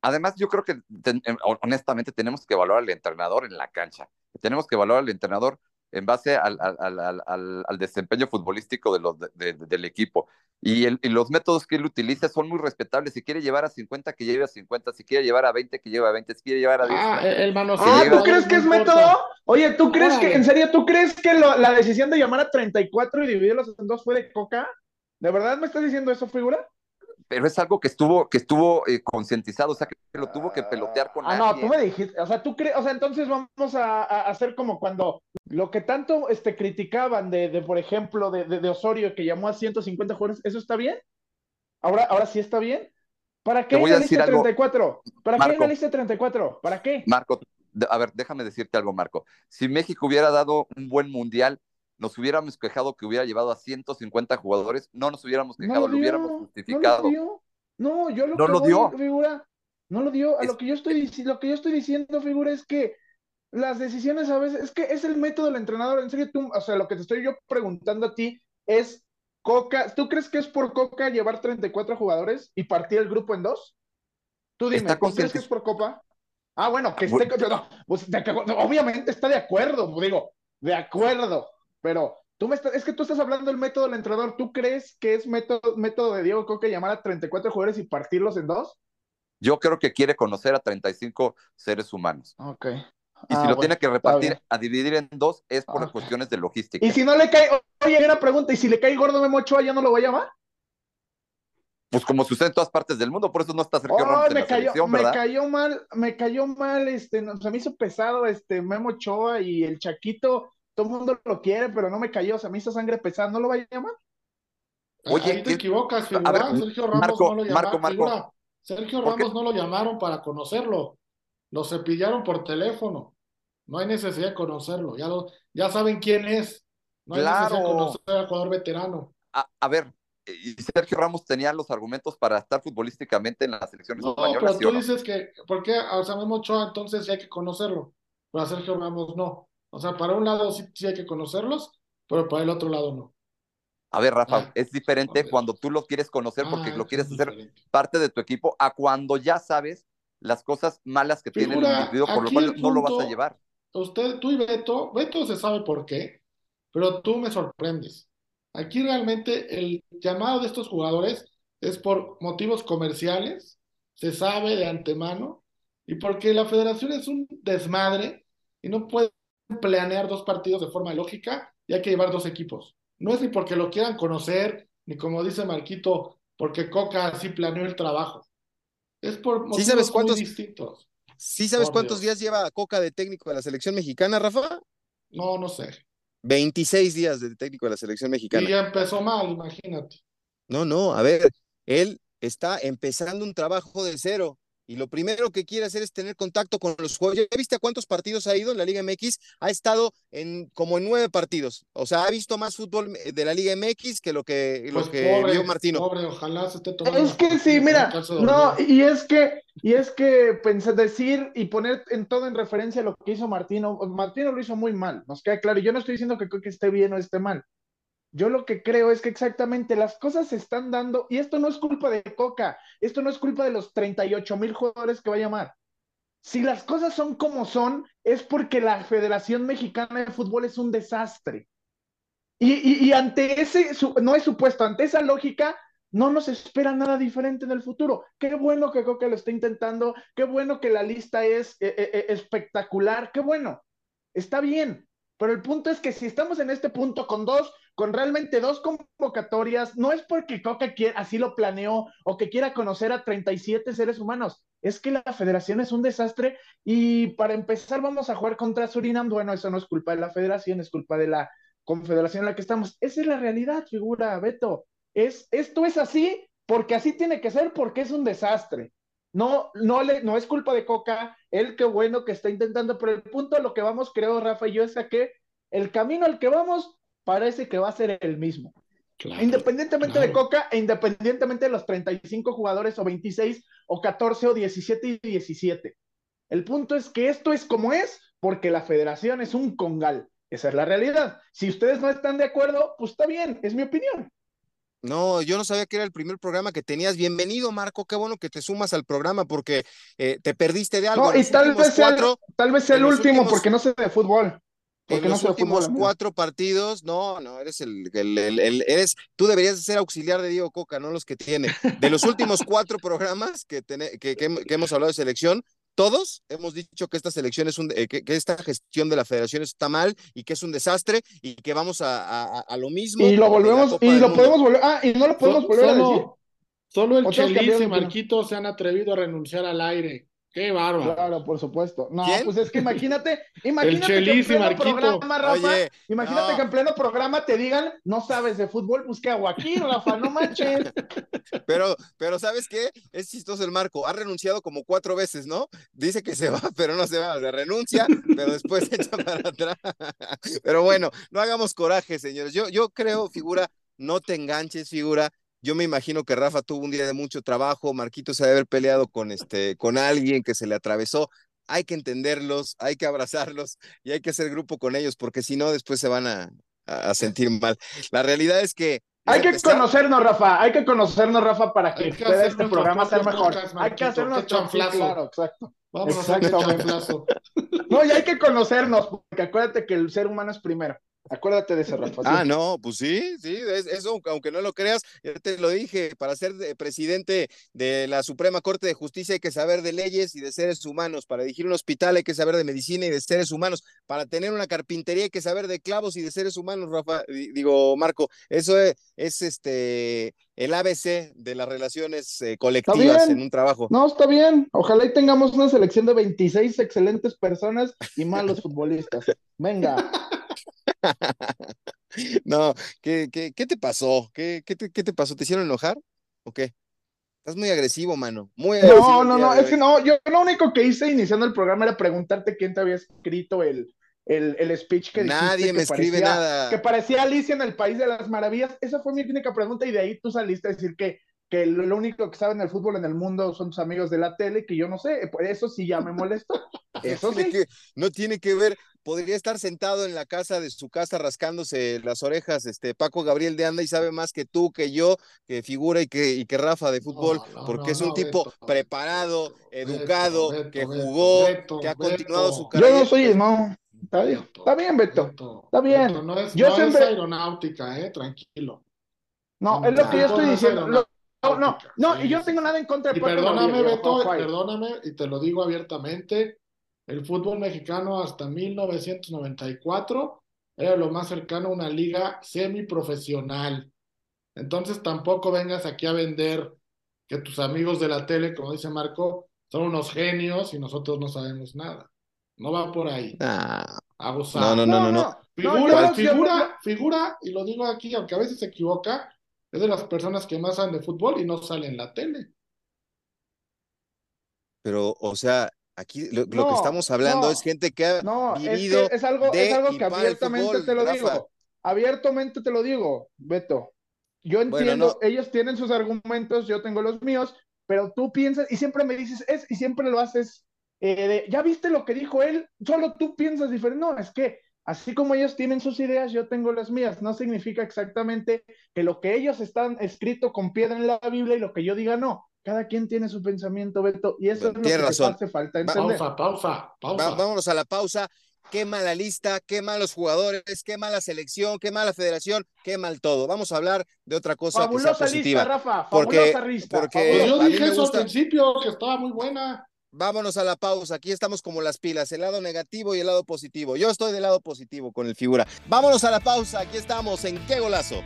Además, yo creo que honestamente tenemos que evaluar al entrenador en la cancha. Tenemos que evaluar al entrenador en base al, al, al, al desempeño futbolístico de los, de, del equipo. Y, el, y, los métodos que él utiliza son muy respetables. Si quiere llevar a 50, que lleve a 50. Si quiere llevar a 20, que lleve a 20. Si quiere llevar a 10. Ah, el manoseo. Ah, ¿tú crees que es método? Oye, ¿tú crees que, en serio, tú crees que lo, la decisión de llamar a 34 y dividirlos en dos fue de coca? ¿De verdad me estás diciendo eso, figura? Pero es algo que estuvo, que estuvo eh, concientizado, o sea, que lo tuvo que pelotear con Ah, no, tú me dijiste, o sea, tú crees, o sea, entonces vamos a, a, hacer como cuando lo que tanto este, criticaban de, de por ejemplo, de, de, de, Osorio, que llamó a 150 jugadores, ¿eso está bien? ¿Ahora, ahora sí está bien? ¿Para qué la lista 34? ¿Para Marco, qué la lista 34? ¿Para qué? Marco, a ver, déjame decirte algo, Marco. Si México hubiera dado un buen mundial, nos hubiéramos quejado que hubiera llevado a 150 jugadores, no nos hubiéramos quejado, no lo, lo, hubiéramos justificado. No, lo dio. no yo lo no que lo dio. figura, no lo dio. A es... lo que yo estoy lo que yo estoy diciendo, figura, es que las decisiones a veces, es que es el método del entrenador. En serio, tú, o sea, lo que te estoy yo preguntando a ti es Coca, ¿tú crees que es por Coca llevar 34 jugadores y partir el grupo en dos? Tú dime, ¿tú crees que es por Copa? Ah, bueno, que esté. No, pues, de, obviamente está de acuerdo, digo, de acuerdo, pero tú me estás, es que tú estás hablando del método del entrenador. ¿Tú crees que es método, método de Diego Coca llamar a 34 jugadores y partirlos en dos? Yo creo que quiere conocer a 35 seres humanos. Ok. Y si ah, lo bueno, tiene que repartir a dividir en dos es por okay. cuestiones de logística. Y si no le cae, oye, una pregunta, ¿y si le cae gordo Memo Ochoa ya no lo va a llamar? Pues como sucede en todas partes del mundo, por eso no está Sergio oh, me cayó, me cayó mal, me cayó mal, este, no, se me hizo pesado este Memo Ochoa y el Chaquito, todo el mundo lo quiere, pero no me cayó, se me hizo sangre pesada, ¿no lo va a llamar? Oye, Ahí te equivocas, figura. A ver, Sergio Ramos Marco, no lo Marco, llamaron, Marco. figura. Sergio Ramos no lo llamaron para conocerlo, lo cepillaron por teléfono. No hay necesidad de conocerlo, ya, lo, ya saben quién es. No hay Claro. necesidad de conocer al jugador veterano. A, a ver, y Sergio Ramos tenía los argumentos para estar futbolísticamente en las selecciones No, españolas. pero ¿sí tú o no? dices que, ¿por qué a Memo Ochoa entonces hay que conocerlo? Pero a Sergio Ramos no. O sea, para un lado sí, sí hay que conocerlos, pero para el otro lado no. A ver, Rafa, Ah, es diferente cuando tú lo quieres conocer porque Ah, lo quieres es hacer diferente. parte de tu equipo a cuando ya sabes las cosas malas que tiene el Figura, individuo, por lo cual no lo vas a llevar. Usted, tú y Beto, Beto se sabe por qué, pero tú me sorprendes. Aquí realmente el llamado de estos jugadores es por motivos comerciales, se sabe de antemano, y porque la federación es un desmadre y no puede planear dos partidos de forma lógica y hay que llevar dos equipos. No es ni porque lo quieran conocer, ni como dice Marquito, porque Coca así planeó el trabajo. Es por motivos sabes muy cuántos- distintos. ¿Sí sabes cuántos Dios. días lleva Coca de técnico de la selección mexicana, Rafa? No, no sé. 26 días de técnico de la selección Y mexicana. ya empezó mal, imagínate. No, no, a ver, él está empezando un trabajo de cero y lo primero que quiere hacer es tener contacto con los jugadores. ¿Ya viste a cuántos partidos ha ido en la Liga MX? Ha estado en como en nueve partidos. O sea, ha visto más fútbol eh, de la Liga MX que lo que, lo Pues que pobre, vio Martino. pobre, ojalá se esté tomando Es que sí, mira, no, y es que, y es que pensé decir y poner en todo en referencia a lo que hizo Martino, Martino lo hizo muy mal, nos queda claro, yo no estoy diciendo que, que esté bien o esté mal, yo lo que creo es que exactamente las cosas se están dando, y esto no es culpa de Coca, esto no es culpa de los 38 mil jugadores que va a llamar. Si las cosas son como son, es porque la Federación Mexicana de Fútbol es un desastre. Y, ante ese, su, no es supuesto, ante esa lógica, no nos espera nada diferente en el futuro. Qué bueno que Coca lo está intentando, qué bueno que la lista es eh, eh, espectacular, qué bueno, está bien. Pero el punto es que si estamos en este punto con dos, con realmente dos convocatorias, no es porque Coca quiera, así lo planeó o que quiera conocer a 37 seres humanos, es que la federación es un desastre y para empezar vamos a jugar contra Surinam, bueno, eso no es culpa de la federación, es culpa de la confederación en la que estamos. Esa es la realidad, figura, Beto. Es, esto es así porque así tiene que ser, porque es un desastre. No, no, le, no es culpa de Coca, él qué bueno que está intentando, pero el punto a lo que vamos, creo, Rafa y yo, es a que el camino al que vamos parece que va a ser el mismo. Claro, independientemente claro. de Coca e independientemente de los 35 jugadores o 26 o 14 o 17 y 17. El punto es que esto es como es porque la federación es un congal. Esa es la realidad. Si ustedes no están de acuerdo, pues está bien, es mi opinión. No, yo no sabía que era el primer programa que tenías. Bienvenido, Marco. Qué bueno que te sumas al programa porque eh, te perdiste de algo. No, y tal vez, sea el, tal vez el último porque no sé de fútbol. Porque en los últimos cuatro partidos, no, no, eres el, el, el, eres, tú deberías ser auxiliar de Diego Coca, no los que tiene. De los últimos cuatro programas que, que, que, hemos hablado de selección, todos hemos dicho que esta selección es un, eh, que, esta gestión de la federación está mal y que es un desastre y que vamos a, a, lo mismo. Y lo volvemos, y lo podemos volver, ah, y no lo podemos volver a decir. Solo el Chelis y Marquito se han atrevido a renunciar al aire. Qué bárbaro. Claro, por supuesto. No, pues es que imagínate, imagínate que en pleno programa, Rafa, imagínate que en pleno programa te digan, no sabes de fútbol, busque a Joaquín, Rafa, no manches. Pero, pero ¿sabes qué? Es chistoso el Marco, ha renunciado como cuatro veces, ¿no? Dice que se va, pero no se va, se renuncia, pero después se echa para atrás. Pero bueno, no hagamos coraje, señores. Yo, yo creo, figura, no te enganches, figura, yo me imagino que Rafa tuvo un día de mucho trabajo, Marquito se debe haber peleado con, este, con alguien que se le atravesó. Hay que entenderlos, hay que abrazarlos y hay que hacer grupo con ellos, porque si no, después se van a, a sentir mal. La realidad es que hay que conocernos, Rafa. Hay que conocernos, Rafa, para que, pueda este programa ser mejor. hay que hacernos chanflazo. Claro, exacto. Vamos Exacto. No, y hay que conocernos, porque acuérdate que el ser humano es primero. Acuérdate de ese, Rafa. Ah, no, pues sí, sí, eso, aunque no lo creas, ya te lo dije, para ser presidente de la Suprema Corte de Justicia hay que saber de leyes y de seres humanos, para dirigir un hospital hay que saber de medicina y de seres humanos, para tener una carpintería hay que saber de clavos y de seres humanos, Rafa, digo, Marco, eso es, este el ABC de las relaciones eh, colectivas en un trabajo. No, está bien. Ojalá y tengamos una selección de 26 excelentes personas y malos futbolistas. Venga. no, ¿qué, qué, qué te pasó? ¿Qué, qué, te, ¿Qué te pasó? ¿Te hicieron enojar? ¿O qué? Estás muy agresivo, mano. Muy agresivo. No, no, no, es que no, yo lo único que hice iniciando el programa era preguntarte quién te había escrito el, el, el speech que Nadie me escribe nada. Que parecía Alicia en el País de las Maravillas. Esa fue mi única pregunta y de ahí tú saliste a decir que, que lo único que saben del fútbol en el mundo son tus amigos de la tele, que yo no sé, eso sí ya me molesta. Eso sí. Que, no tiene que ver podría estar sentado en la casa de su casa rascándose las orejas, este Paco Gabriel de Anda y sabe más que tú, que yo, que figura y que, y que Rafa de fútbol, porque es un tipo preparado, educado, que jugó, que ha continuado su carrera. Yo no soy, no, está bien, está bien, Beto, está bien. no es, yo no siempre... es aeronáutica, eh, tranquilo. No, es lo que yo estoy diciendo. no, no, no, y yo tengo nada en contra de y Perdóname, Beto, perdóname, y te lo digo abiertamente el fútbol mexicano hasta 1994 era lo más cercano a una liga semiprofesional. Entonces tampoco vengas aquí a vender que tus amigos de la tele, como dice Marco, son unos genios y nosotros no sabemos nada. No va por ahí. Ah, Abusado. No, no, no, no. Figura, figura, figura, y lo digo aquí, aunque a veces se equivoca, es de las personas que más saben de fútbol y no salen en la tele. Pero, o sea, Aquí lo, que estamos hablando es gente que ha vivido. Es, algo, es algo que abiertamente te lo digo. Abiertamente te lo digo, Beto. Yo entiendo, ellos tienen sus argumentos, yo tengo los míos, pero tú piensas, y siempre me dices, es, y siempre lo haces, eh, ya viste lo que dijo él, solo tú piensas diferente. No, es que así como ellos tienen sus ideas, yo tengo las mías. No significa exactamente que lo que ellos están escrito con piedra en la Biblia y lo que yo diga no. Cada quien tiene su pensamiento, Beto, y eso es lo que hace falta entender. Pausa, pausa, pausa. vámonos a la pausa. Qué mala lista, qué malos jugadores, qué mala selección, qué mala federación, qué mal todo. Vamos a hablar de otra cosa fabulosa que sea positiva. Lista, Rafa, porque, lista. Porque pues yo dije eso al principio, que estaba muy buena. Vámonos a la pausa. Aquí estamos como las pilas, el lado negativo y el lado positivo. Yo estoy del lado positivo con el figura. Vámonos a la pausa. Aquí estamos en Qué Golazo.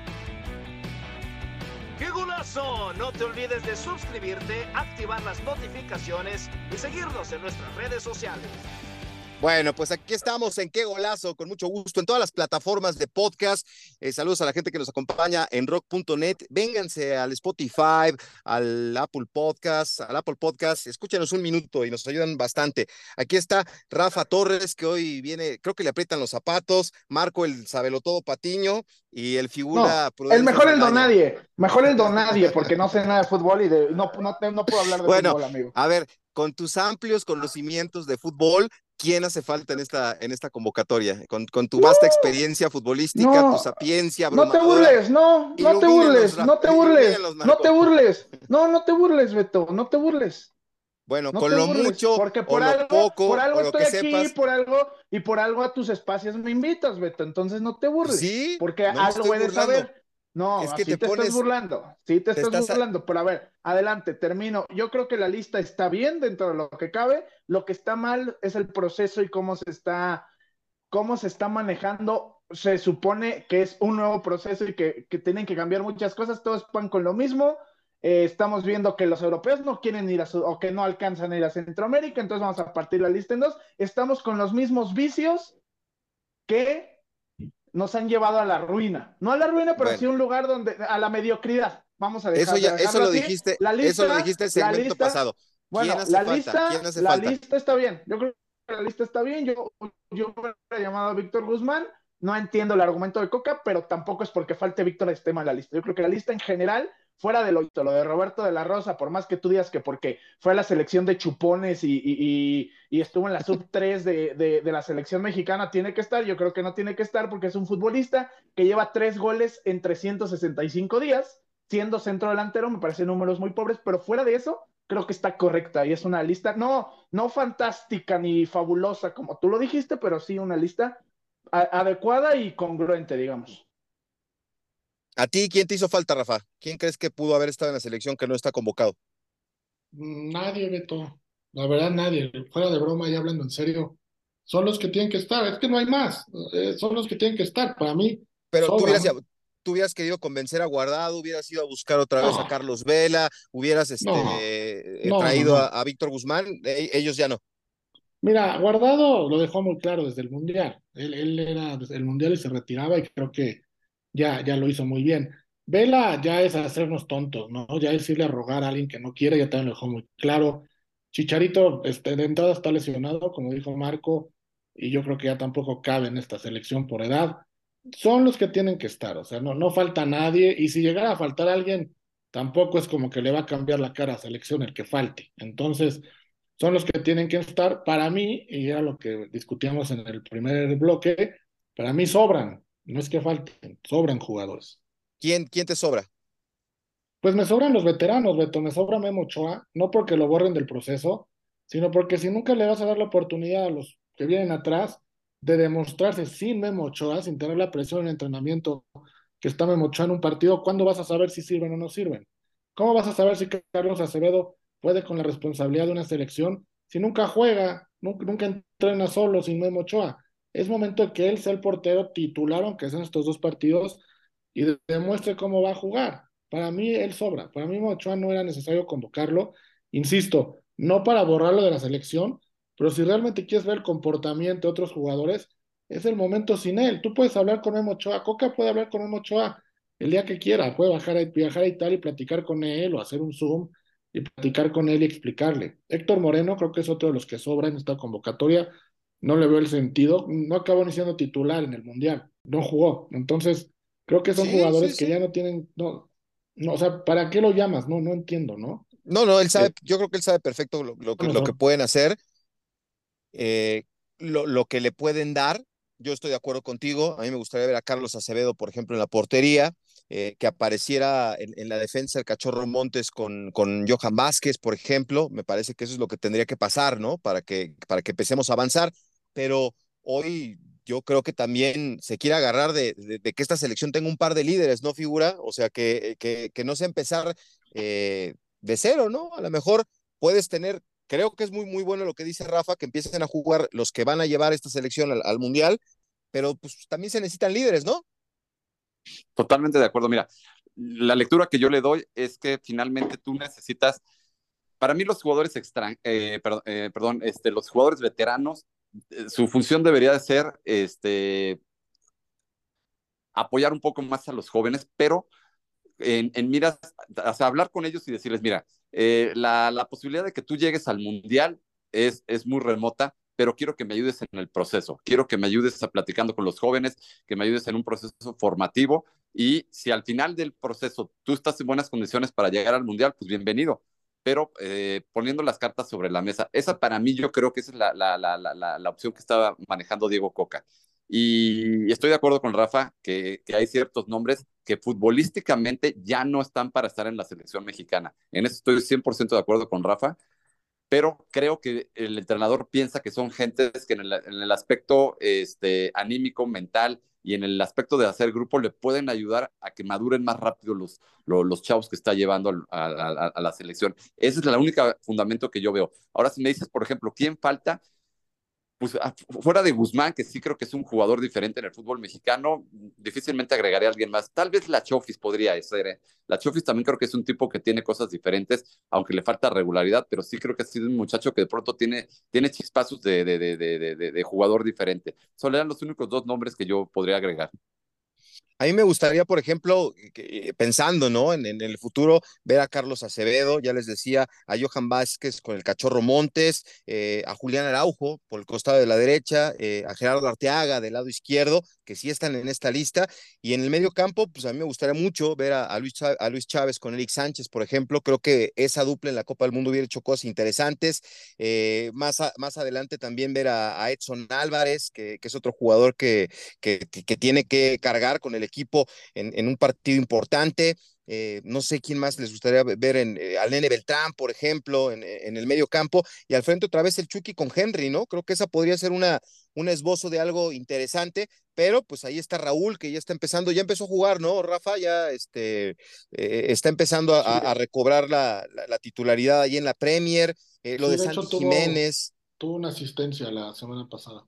No te olvides de suscribirte, activar las notificaciones y seguirnos en nuestras redes sociales. Bueno, pues aquí estamos en Qué Golazo, con mucho gusto, en todas las plataformas de podcast. Eh, saludos a la gente que nos acompaña en rock.net. Vénganse al Spotify, al Apple Podcast, al Apple Podcast. Escúchenos un minuto y nos ayudan bastante. Aquí está Rafa Torres, que hoy viene, creo que le aprietan los zapatos. Marco, el sabelotodo Patiño y el figura. el mejor el don nadie. Mejor el don nadie, porque no sé nada de fútbol y de, no, no, puedo hablar de fútbol, amigo. A ver, con tus amplios conocimientos de fútbol, ¿quién hace falta en esta, en esta convocatoria? Con, con tu vasta experiencia futbolística, tu sapiencia, No te burles, no, no te burles, no te burles, no te burles, no, no te burles, Beto, no te burles. Bueno, con lo mucho porque por o algo, lo poco, por algo o lo estoy que aquí, sepas. por algo, y por algo a tus espacios me invitas, Beto, entonces no te burles. Sí, porque no algo estoy he de burlando. saber. No, Es que te te, pones- estás burlando, sí te, te estás, burlando, pero a ver, adelante, termino. Yo creo que la lista está bien dentro de lo que cabe, lo que está mal es el proceso y cómo se está, cómo se está manejando. Se supone que es un nuevo proceso y que, que tienen que cambiar muchas cosas, todos van con lo mismo. Eh, estamos viendo que los europeos no quieren ir a su, o que no alcanzan a ir a Centroamérica, entonces vamos a partir la lista en dos. Estamos con los mismos vicios que nos han llevado a la ruina. No a la ruina, pero Bueno. sí a un lugar donde, a la mediocridad. Vamos a dejar Eso ya, eso lo dijiste, La eso lo dijiste el la segmento lista- pasado. Bueno, ¿Quién hace la falta? lista, ¿Quién hace la falta? lista está bien. Yo creo que la lista está bien. Yo, yo hubiera llamado a Víctor Guzmán. No entiendo el argumento de Coca, pero tampoco es porque falte Víctor esté mal la lista. Yo creo que la lista en general, fuera de lo, lo de Roberto de la Rosa, por más que tú digas que porque fue a la selección de chupones y, estuvo en la sub 3 de, la selección mexicana, tiene que estar. Yo creo que no tiene que estar porque es un futbolista que lleva tres goles en 365 días, siendo centro delantero. Me parecen números muy pobres, pero fuera de eso, creo que está correcta y es una lista, no, no fantástica ni fabulosa como tú lo dijiste, pero sí una lista adecuada y congruente, digamos. ¿A ti quién te hizo falta, Rafa? ¿Quién crees que pudo haber estado en la selección que no está convocado? Nadie, Beto. La verdad, nadie. Fuera de broma y hablando en serio. Son los que tienen que estar. Es que no hay más. Eh, son los que tienen que estar. Para mí, Pero tú hubieras, tú hubieras querido convencer a Guardado, hubieras ido a buscar otra vez a. Carlos Vela, hubieras este, No. eh, No, traído. A, a Víctor Guzmán, e- ellos ya no. Mira, Guardado lo dejó muy claro desde el Mundial. Él, él era el Mundial y se retiraba y creo que ya, ya lo hizo muy bien. Vela ya es hacernos tontos, ¿no? Ya es irle a rogar a alguien que no quiere, ya también lo dejó muy claro. Chicharito este, de entrada está lesionado, como dijo Marco, y yo creo que ya tampoco cabe en esta selección por edad. Son los que tienen que estar, o sea, no, no falta nadie, y si llegara a faltar alguien, tampoco es como que le va a cambiar la cara a selección el que falte. Entonces, son los que tienen que estar. Para mí, y era lo que discutíamos en el primer bloque, para mí sobran, no es que falten, sobran jugadores. ¿Quién, quién te sobra? Pues me sobran los veteranos, Beto, me sobra Memo Ochoa, no porque lo borren del proceso, sino porque si nunca le vas a dar la oportunidad a los que vienen atrás de demostrarse sin Memo Ochoa, sin tener la presión en entrenamiento que está Memo Ochoa en un partido, ¿cuándo vas a saber si sirven o no sirven? ¿Cómo vas a saber si Carlos Acevedo puede con la responsabilidad de una selección si nunca juega, nunca, nunca entrena solo sin Memo Ochoa? Es momento de que él sea el portero titular, aunque sean estos dos partidos, y de- demuestre cómo va a jugar. Para mí él sobra. Para mí Ochoa no era necesario convocarlo. Insisto, no para borrarlo de la selección, pero si realmente quieres ver el comportamiento de otros jugadores, es el momento sin él. Tú puedes hablar con Memo Ochoa, Coca puede hablar con Memo Ochoa el día que quiera, puede viajar a Italia y platicar con él o hacer un Zoom y platicar con él y explicarle. Héctor Moreno creo que es otro de los que sobra en esta convocatoria. No le veo el sentido. No acabó ni siendo titular en el Mundial. No jugó. Entonces, creo que son Sí, jugadores sí, que ya no tienen, no, no, o sea, ¿para qué lo llamas? No, no entiendo, ¿no? No, no, él sabe, Eh, yo creo que él sabe perfecto lo, lo que, lo que pueden hacer, eh, lo, lo que le pueden dar. Yo estoy de acuerdo contigo. A mí me gustaría ver a Carlos Acevedo, por ejemplo, en la portería, eh, que apareciera en, en la defensa el Cachorro Montes con, con Johan Vázquez, por ejemplo. Me parece que eso es lo que tendría que pasar, ¿no? Para que, para que empecemos a avanzar. Pero hoy yo creo que también se quiere agarrar de, que esta selección tenga un par de líderes, ¿no, figura? O sea, que, que, no sea empezar eh, de cero, ¿no? A lo mejor puedes tener, creo que es muy, muy bueno lo que dice Rafa, que empiecen a jugar los que van a llevar esta selección al, al Mundial, pero pues también se necesitan líderes, ¿no? Totalmente de acuerdo. Mira, la lectura que yo le doy es que finalmente tú necesitas, para mí los jugadores extran, eh, perdón, eh, perdón, este, los jugadores veteranos, su función debería de ser, este, apoyar un poco más a los jóvenes, pero en, miras, hablar con ellos y decirles, mira, eh, la, la, posibilidad de que tú llegues al mundial es, es muy remota, pero quiero que me ayudes en el proceso, quiero que me ayudes a platicando con los jóvenes, que me ayudes en un proceso formativo y si al final del proceso tú estás en buenas condiciones para llegar al mundial, pues bienvenido. Pero eh, poniendo las cartas sobre la mesa, esa para mí yo creo que esa es la, la, la, la opción que estaba manejando Diego Coca. Y estoy de acuerdo con Rafa que, que, hay ciertos nombres que futbolísticamente ya no están para estar en la selección mexicana. En eso estoy 100% de acuerdo con Rafa, pero creo que el entrenador piensa que son gentes que en el, aspecto este, anímico, mental y en el aspecto de hacer grupo le pueden ayudar a que maduren más rápido los, los, chavos que está llevando a, a la selección. Ese es el único fundamento que yo veo. Ahora, si me dices, por ejemplo, ¿quién falta? Pues fuera de Guzmán, que sí creo que es un jugador diferente en el fútbol mexicano, difícilmente agregaré a alguien más. Tal vez la Chofis podría ser. ¿eh? La Chofis también creo que es un tipo que tiene cosas diferentes, aunque le falta regularidad, pero sí creo que ha sido un muchacho que de pronto tiene, tiene chispazos de, de, de, de, jugador diferente. Solo eran los únicos dos nombres que yo podría agregar. A mí me gustaría, por ejemplo, que, pensando ¿no? En, el futuro, ver a Carlos Acevedo, ya les decía, a Johan Vázquez con el Cachorro Montes, eh, a Julián Araujo por el costado de la derecha, eh, a Gerardo Arteaga del lado izquierdo, que sí están en esta lista. Y en el medio campo, pues a mí me gustaría mucho ver a, Luis, a Luis, Chávez, con Eric Sánchez, por ejemplo. Creo que esa dupla en la Copa del Mundo hubiera hecho cosas interesantes. Eh, más, más adelante también ver a, Edson Álvarez, que, que, es otro jugador que, que, que tiene que cargar con el equipo en, en un partido importante. Eh, no sé quién más les gustaría ver en eh, al Nene Beltrán, por ejemplo, en, en, el medio campo, y al frente otra vez el Chucky con Henry, ¿no? Creo que esa podría ser una, un esbozo de algo interesante, pero pues ahí está Raúl, que ya está empezando, ya empezó a jugar, ¿no? Rafa ya este, eh, está empezando a, a recobrar la, la, la, titularidad ahí en la Premier, lo sí, de, de Santi tuvo, Jiménez. Tuvo una asistencia la semana pasada.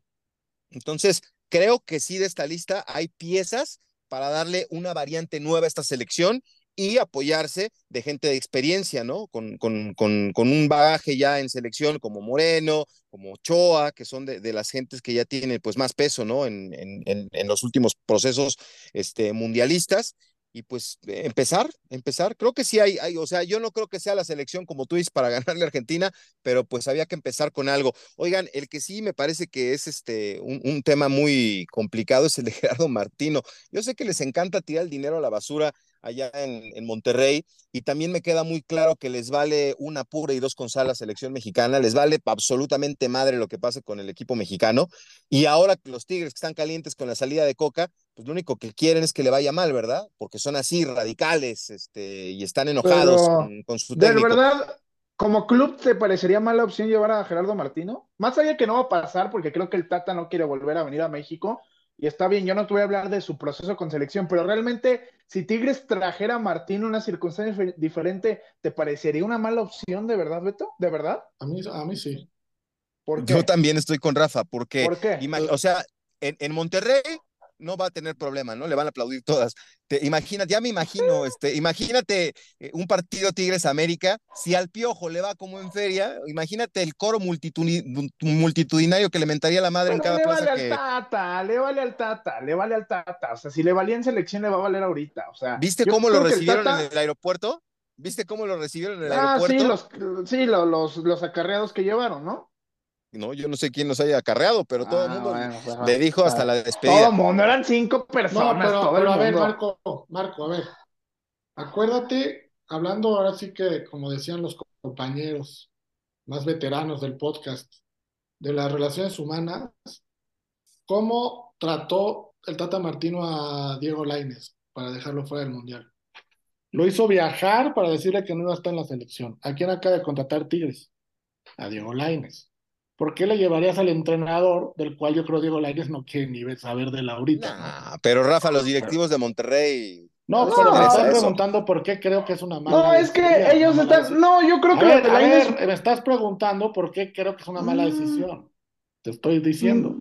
Entonces, creo que sí de esta lista hay piezas para darle una variante nueva a esta selección y apoyarse de gente de experiencia, ¿no? Con, con, con, con, un bagaje ya en selección como Moreno, como Ochoa, que son de, de las gentes que ya tienen pues más peso, ¿no? En, en, en los últimos procesos este, mundialistas y pues empezar, empezar. Creo que sí hay, hay, o sea, yo no creo que sea la selección como tú dices para ganarle a Argentina, pero pues había que empezar con algo. Oigan, el que sí me parece que es este un, un tema muy complicado es el de Gerardo Martino. Yo sé que les encanta tirar el dinero a la basura allá en, en, Monterrey y también me queda muy claro que les vale una pura y dos con sal la selección mexicana, les vale absolutamente madre lo que pase con el equipo mexicano y ahora que los Tigres que están calientes con la salida de Coca, pues lo único que quieren es que le vaya mal, ¿verdad? Porque son así radicales este, y están enojados Pero, con, con, su técnico. De verdad, como club, ¿te parecería mala opción llevar a Gerardo Martino? Más allá que no va a pasar, porque creo que el Tata no quiere volver a venir a México, y está bien, yo no te voy a hablar de su proceso con selección, pero realmente si Tigres trajera a Martín en una circunstancia diferente, ¿te parecería una mala opción de verdad, Beto? ¿De verdad? A mí, a mí sí. ¿Por qué? Yo también estoy con Rafa, porque, ¿Por qué? o sea, en, en Monterrey no va a tener problema, ¿no? Le van a aplaudir todas. Te imaginas, ya me imagino, este, imagínate eh, un partido Tigres América, si al Piojo le va como en feria, imagínate el coro multitudinario que le mentaría la madre Pero en cada le plaza vale que... al Tata, le vale al Tata, le vale al Tata, o sea, si le valía en selección le va a valer ahorita, o sea. ¿Viste cómo lo recibieron Tata... en el aeropuerto? ¿Viste cómo lo recibieron en el ah, aeropuerto? Sí, los, sí los, los, los acarreados que llevaron, ¿no? No, yo no sé quién nos haya acarreado, pero todo el ah, mundo bueno, pues, le dijo hasta la despedida. Todo el mundo, eran cinco personas. No, pero, todo pero el a ver. Marco, Marco, a ver. Acuérdate, hablando ahora sí que, como decían los compañeros más veteranos del podcast, de las relaciones humanas, cómo trató el Tata Martino a Diego Laines para dejarlo fuera del Mundial. Lo hizo viajar para decirle que no iba a estar en la selección. ¿A quién acaba de contratar Tigres? A Diego Laines. ¿Por qué le llevarías al entrenador del cual yo creo Diego Lainez no quiere ni saber de la ahorita? Nah, ¿no? Pero Rafa, los directivos de Monterrey. No, no pero me estás preguntando por qué creo que es una mala No, es que decisión, ellos están. No, yo creo a que. Ver, a ver, me estás preguntando por qué creo que es una mala decisión. Te estoy diciendo.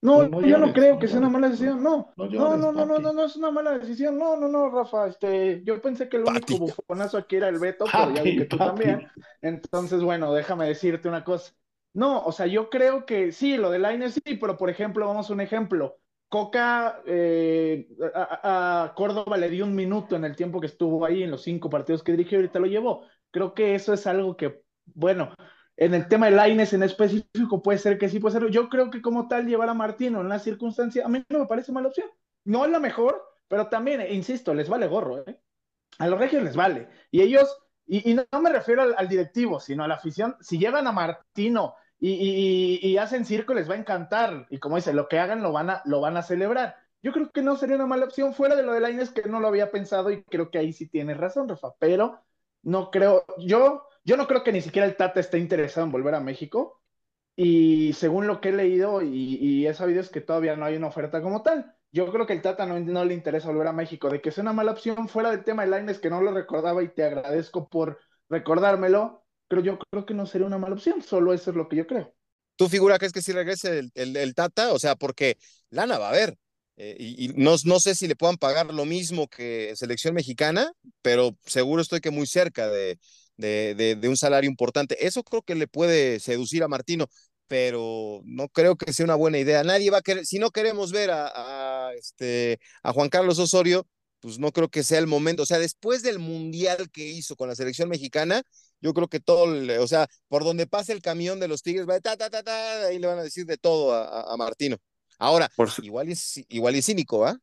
No, no, no yo llores, no creo que sea una mala decisión, no. No, llores, no, no, no, no, no, es una mala decisión. No, no, no, Rafa, este, yo pensé que el único papi. bufonazo aquí era el Beto, pero ya vi que tú papi. también. Entonces, bueno, déjame decirte una cosa. No, o sea, yo creo que sí, lo de Lainez sí, pero por ejemplo, vamos a un ejemplo. Coca eh, a, Córdoba le dio un minuto en el tiempo que estuvo ahí, en los cinco partidos que dirigió, ahorita lo llevó. Creo que eso es algo que, bueno, en el tema de Laines en específico puede ser que sí, puede ser. Yo creo que como tal llevar a Martino en la circunstancia, a mí no me parece mala opción. No es la mejor, pero también, insisto, les vale gorro, ¿eh? A los regios les vale. Y ellos Y, no, me refiero al, directivo, sino a la afición. Si llevan a Martino y, hacen circo, les va a encantar. Y como dice, lo que hagan lo van a, lo van a celebrar. Yo creo que no sería una mala opción fuera de lo de Laines, que no lo había pensado y creo que ahí sí tienes razón, Rafa. Pero no creo, yo, yo no creo que ni siquiera el Tata esté interesado en volver a México. Y según lo que he leído y, y he sabido es que todavía no hay una oferta como tal. Yo creo que el Tata no, no, le interesa volver a México. De que sea una mala opción fuera del tema de Laines, que no lo recordaba y te agradezco por recordármelo, pero yo creo que no sería una mala opción. Solo eso es lo que yo creo. ¿Tu figura crees que si regrese el, Tata? O sea, porque lana va a haber. Eh, y, no, no, sé si le puedan pagar lo mismo que selección mexicana, pero seguro estoy que muy cerca de, de, de, un salario importante. Eso creo que le puede seducir a Martino, pero no creo que sea una buena idea. Nadie va a querer, si no queremos ver a, a, este, a Juan Carlos Osorio, pues no creo que sea el momento. O sea, después del mundial que hizo con la selección mexicana, yo creo que todo, o sea, por donde pase el camión de los Tigres, va ta, ta, ta, ta, ahí le van a decir de todo a, a Martino. Ahora, igual, es, igual es cínico, ¿va?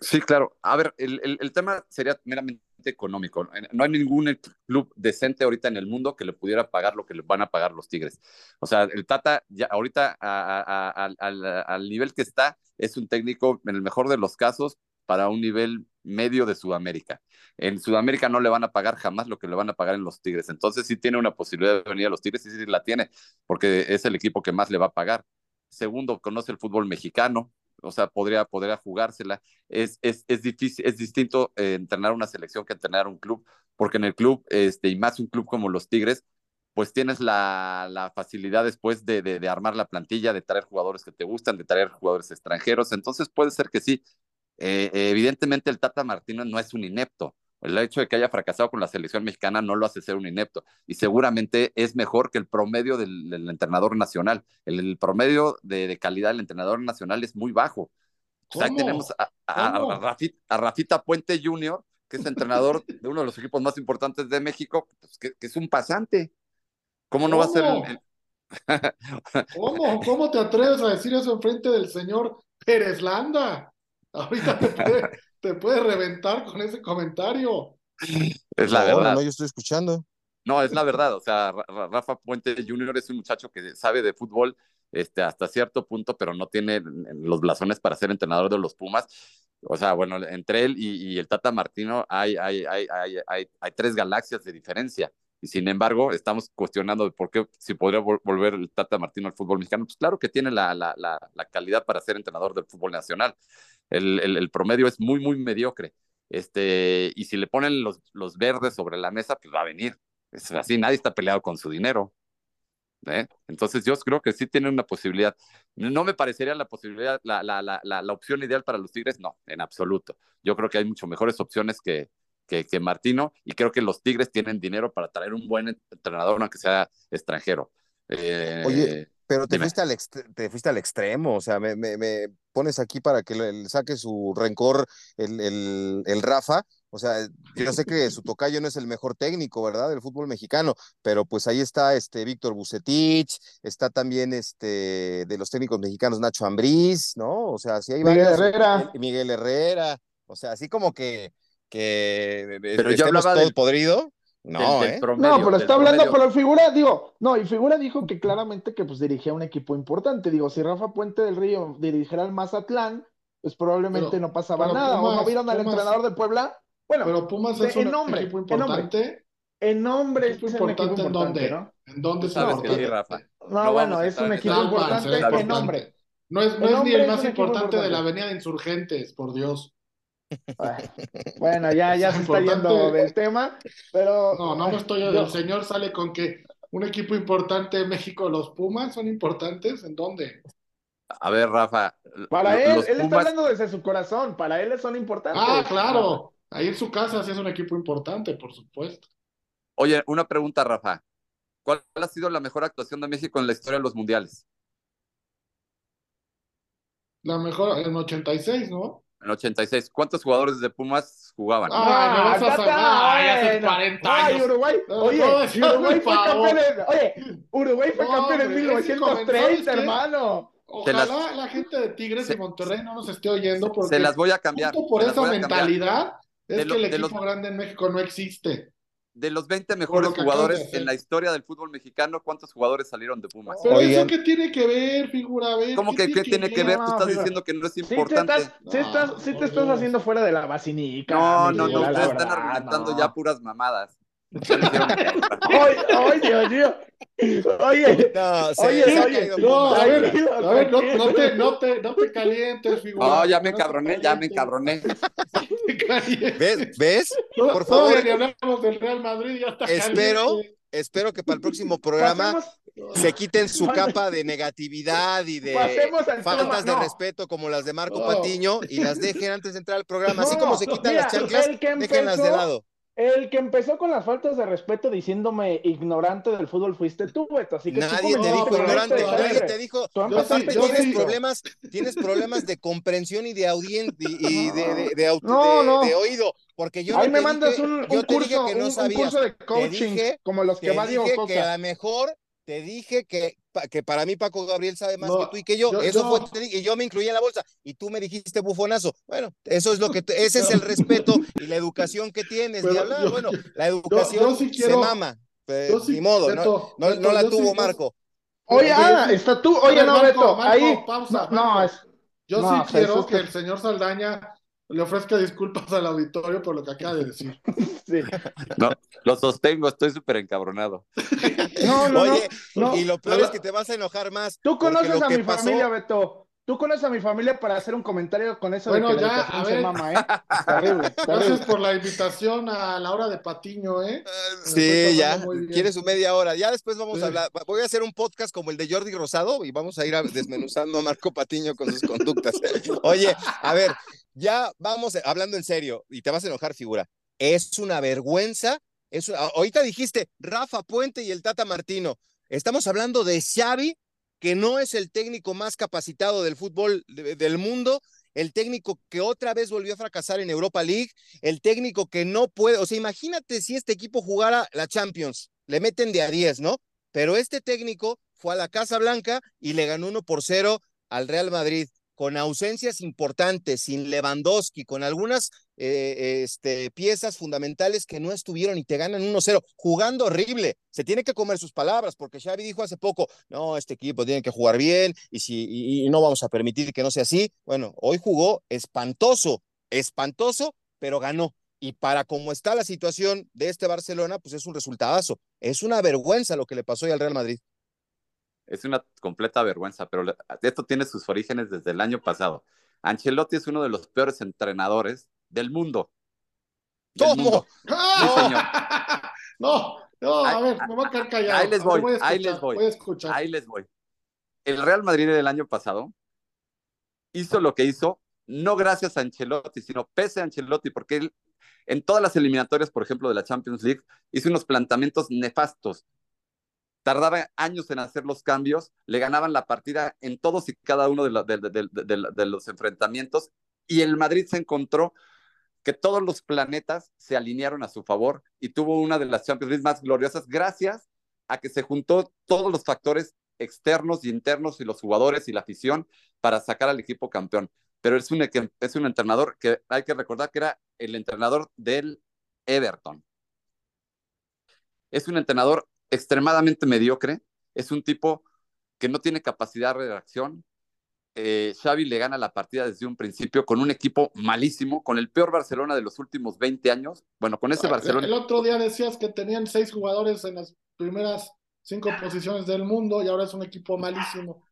Sí, claro. A ver, el, el, el tema sería meramente económico. No hay ningún club decente ahorita en el mundo que le pudiera pagar lo que le van a pagar los Tigres. O sea, el Tata ya ahorita al nivel que está es un técnico en el mejor de los casos para un nivel medio de Sudamérica. En Sudamérica no le van a pagar jamás lo que le van a pagar en los Tigres. Entonces sí tiene una posibilidad de venir a los Tigres, sí, sí la tiene, porque es el equipo que más le va a pagar. Segundo, conoce el fútbol mexicano, o sea, podría, podría jugársela. Es, es, es difícil, es distinto eh, entrenar una selección que entrenar un club, porque en el club, este, y más un club como los Tigres, pues tienes la, facilidad después de, de, armar la plantilla, de traer jugadores que te gustan, de traer jugadores extranjeros. Entonces puede ser que sí. Eh, evidentemente el Tata Martino no es un inepto, el hecho de que haya fracasado con la selección mexicana no lo hace ser un inepto y seguramente es mejor que el promedio del, entrenador nacional. El, promedio de, calidad del entrenador nacional es muy bajo. ahí tenemos a, Rafita, Puente Jr., que es entrenador de uno de los equipos más importantes de México, pues, que, es un pasante. ¿Cómo no va a ser el... ¿Cómo? ¿Cómo te atreves a decir eso en frente del señor Pérez Landa? Ahorita te puede, te puede reventar con ese comentario. Es la verdad. No, yo estoy escuchando. No, es la verdad. O sea, Rafa Puente Jr. es un muchacho que sabe de fútbol este, hasta cierto punto, pero no tiene los blasones para ser entrenador de los Pumas. O sea, bueno, entre él y, el Tata Martino hay, hay, hay, hay, hay tres galaxias de diferencia. Y sin embargo, estamos cuestionando por qué si podría volver el Tata Martino al fútbol mexicano. Pues claro que tiene la, la, la, la calidad para ser entrenador del fútbol nacional. El, el, promedio es muy, muy mediocre. Este, y si le ponen los, los verdes sobre la mesa, pues va a venir. Es así, nadie está peleado con su dinero. ¿eh? Entonces yo creo que sí tiene una posibilidad. No me parecería la posibilidad, la, la, la, la, opción ideal para los Tigres, no, en absoluto. Yo creo que hay mucho mejores opciones que, que, Martino y creo que los Tigres tienen dinero para traer un buen entrenador, aunque sea extranjero. Eh, Oye, pero te fuiste, al te fuiste al extremo, o sea, me, me, pones aquí para que le, saque su rencor el, el, el, Rafa. O sea, yo sé que su tocayo no es el mejor técnico, ¿verdad? Del fútbol mexicano, pero pues ahí está este Víctor Bucetich, está también este de los técnicos mexicanos Nacho Ambriz, ¿no? O sea, si hay Miguel Herrera. Miguel Herrera, o sea, así como que que pero yo hablaba todo podrido. No, ¿eh? no, pero está hablando, pero figura, digo, no, y figura dijo que claramente que pues dirigía un equipo importante. Digo, si Rafa Puente del Río dirigiera al Mazatlán, pues probablemente no pasaba nada. ¿O no vieron al entrenador de Puebla? Bueno, pero Pumas es un nombre, equipo importante. En nombre, es un importante, en dónde, ¿no? ¿En dónde es importante? Rafa. No, bueno, es un equipo importante en nombre. No es, no es ni el más importante de la Avenida de Insurgentes, por Dios. Bueno, ya, ya se está yendo del tema, pero... No, no me estoy... El señor sale con que un equipo importante de México, los Pumas, ¿son importantes? ¿En dónde? A ver, Rafa. Para él, él está hablando desde su corazón, para él son importantes. Ah, claro. Ahí en su casa sí es un equipo importante, por supuesto. Oye, una pregunta, Rafa. ¿Cuál ha sido la mejor actuación de México en la historia de los mundiales? La mejor, en 86, ¿no? En 86. ¿Cuántos jugadores de Pumas jugaban? Ah, me vas a sacar. Ay, hace 40 años. Ay, Uruguay. Oye, Uruguay fue campeón en, oye, Uruguay fue campeón en 1930, hermano. Ojalá la gente de Tigres de Monterrey no nos esté oyendo porque se las voy a cambiar. por esa mentalidad es que el equipo grande en México no existe. De los 20 mejores jugadores en la historia del fútbol mexicano, ¿cuántos jugadores salieron de Pumas? Pero Oigan. eso qué tiene que ver, figura, a ver. ¿Cómo que qué tiene que ver? Tú estás figura. diciendo que no es Sí te importante. estás, sí estás, sí te estás haciendo fuera de la vacinica. No, no, no, ustedes están argumentando no. ya puras mamadas. Ay, ay, Dios mío. Oye, No, se- Oye, oye, No, a ver, a ver, no, no te, no, te, no te calientes, figura. No, ya me No encabroné, ya me encabroné. ¿Ves? ¿Ves? No, Por favor. hablamos del Real Madrid, ya está Espero, caliente. espero que para el próximo programa pasemos, se quiten su capa de negatividad y de faltas tema. de No. respeto como las de Marco No. Patiño y las dejen antes de entrar al programa. Así No, como se quitan mira, las chanclas, déjenlas de lado. El que empezó con las faltas de respeto diciéndome ignorante del fútbol fuiste tú, Beto. Así que tú Nadie te dijo ignorante, este nadie te dijo. Tú Yo yo tienes problemas, tienes problemas de comprensión y de audiencia y de, de, de, aut- No, de- no. de oído, porque yo Ahí no me mandas dije- un, un curso, que no un- un, curso de coaching, dije- como los que va Diego dije que a lo mejor te dije que, que para mí Paco Gabriel sabe más No, que tú y que yo. yo- eso yo- fue, y yo me incluí en la bolsa y tú me dijiste bufonazo. Bueno, eso es lo que, ese es el respeto y la educación que tienes de Pero hablar. yo- bueno, la educación sí se mama. pues, Yo sí- ni modo, no, Beto, no, Beto, no la sí- tuvo Marco. Oye, Oye, ah, está tú. Oye, no, Marco, Beto. Marco, ahí. pausa, no, es. Yo No, sí quiero que- el señor Saldaña le ofrezca disculpas al auditorio por lo que acaba de decir. sí. No, lo sostengo, estoy súper encabronado. No, no, Oye, no. y lo peor es que te vas a enojar más. Tú conoces a mi pasó- familia, Beto. Tú conoces a mi familia para hacer un comentario con eso Bueno, de que la ya, a se ver. mama, ¿eh? Terrible, terrible. Gracias por la invitación a la hora de Patiño, ¿eh? Estoy Sí, ya. Quieres su media hora. Ya después vamos Sí. a hablar. Voy a hacer un podcast como el de Jordi Rosado y vamos a ir a- desmenuzando a Marco Patiño con sus conductas. Oye, a ver, ya vamos hablando en serio y te vas a enojar, figura. Es una vergüenza. Es una- Ahorita dijiste Rafa Puente y el Tata Martino. Estamos hablando de Xavi, que no es el técnico más capacitado del fútbol de- del mundo, el técnico que otra vez volvió a fracasar en Europa League, el técnico que no puede, o sea, imagínate si este equipo jugara la Champions, le meten de a 10, ¿no? Pero este técnico fue a la Casa Blanca y le ganó 1 por 0 al Real Madrid, con ausencias importantes, sin Lewandowski, con algunas eh, este, piezas fundamentales que no estuvieron y te ganan 1-0, jugando horrible. Se tiene que comer sus palabras, porque Xavi dijo hace poco, no, este equipo tiene que jugar bien y, si, y, y no vamos a permitir que no sea así. Bueno, hoy jugó espantoso, espantoso, pero ganó. Y para cómo está la situación de este Barcelona, pues es un resultadazo. Es una vergüenza lo que le pasó hoy al Real Madrid. Es una completa vergüenza, pero esto tiene sus orígenes desde el año pasado. Ancelotti es uno de los peores entrenadores del mundo. Del ¿Cómo? mundo. ¡Ah! No, no, a ver, me voy a quedar callado. ahí les voy, ahí les voy. Voy. Ahí les voy. El Real Madrid del año pasado hizo lo que hizo, no gracias a Ancelotti, sino pese a Ancelotti, porque él en todas las eliminatorias, por ejemplo, de la Champions League, hizo unos planteamientos nefastos. Tardaba años en hacer los cambios, le ganaban la partida en todos y cada uno de, los enfrentamientos, y el Madrid se encontró que todos los planetas se alinearon a su favor y tuvo una de las Champions League más gloriosas gracias a que se juntó todos los factores externos y internos y los jugadores y la afición para sacar al equipo campeón. Pero es un, es un entrenador que hay que recordar que era el entrenador del Everton. Es un entrenador extremadamente mediocre, es un tipo que no tiene capacidad de reacción. Eh, Xavi le gana la partida desde un principio con un equipo malísimo, con el peor Barcelona de los últimos 20 años. Bueno, con ese Ah, Barcelona. El otro día decías que tenían seis jugadores en las primeras cinco posiciones del mundo y ahora es un equipo malísimo.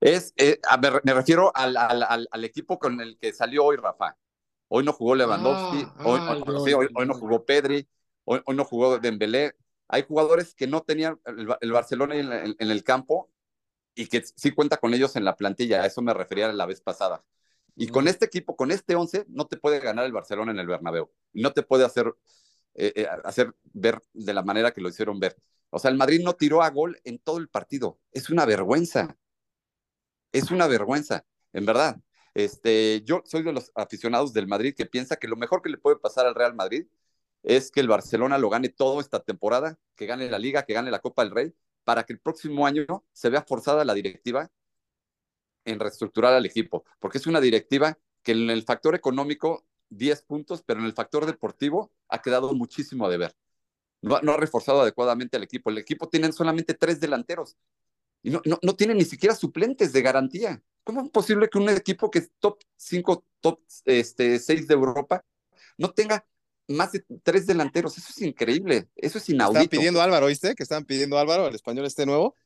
Es, eh, a ver, me refiero al, al, al, al, equipo con el que salió hoy Rafa. Hoy no jugó Lewandowski, Ah, hoy, ah, hoy, yo, sí, hoy, yo, hoy no jugó Pedri, hoy, hoy, no jugó Dembélé. Hay jugadores que no tenían el, el Barcelona en, en, en, el campo y que sí cuenta con ellos en la plantilla. A eso me refería la vez pasada. Y con este equipo, con este 11, no te puede ganar el Barcelona en el Bernabéu. No te puede hacer, eh, eh, hacer ver de la manera que lo hicieron ver. O sea, el Madrid no tiró a gol en todo el partido. Es una vergüenza. Es una vergüenza, en verdad. Este, yo soy de los aficionados del Madrid que piensa que lo mejor que le puede pasar al Real Madrid es que el Barcelona lo gane todo esta temporada, que gane la Liga, que gane la Copa del Rey, para que el próximo año se vea forzada la directiva en reestructurar al equipo, porque es una directiva que en el factor económico 10 puntos, pero en el factor deportivo ha quedado muchísimo a deber. No, ha reforzado adecuadamente al equipo. El equipo tiene solamente tres delanteros y no, no, no tiene ni siquiera suplentes de garantía. ¿Cómo es posible que un equipo que es top 5, top este, 6 de Europa no tenga más de tres delanteros? Eso es increíble, eso es inaudito. Están pidiendo Álvaro, ¿viste? Que están pidiendo Álvaro, el español este nuevo.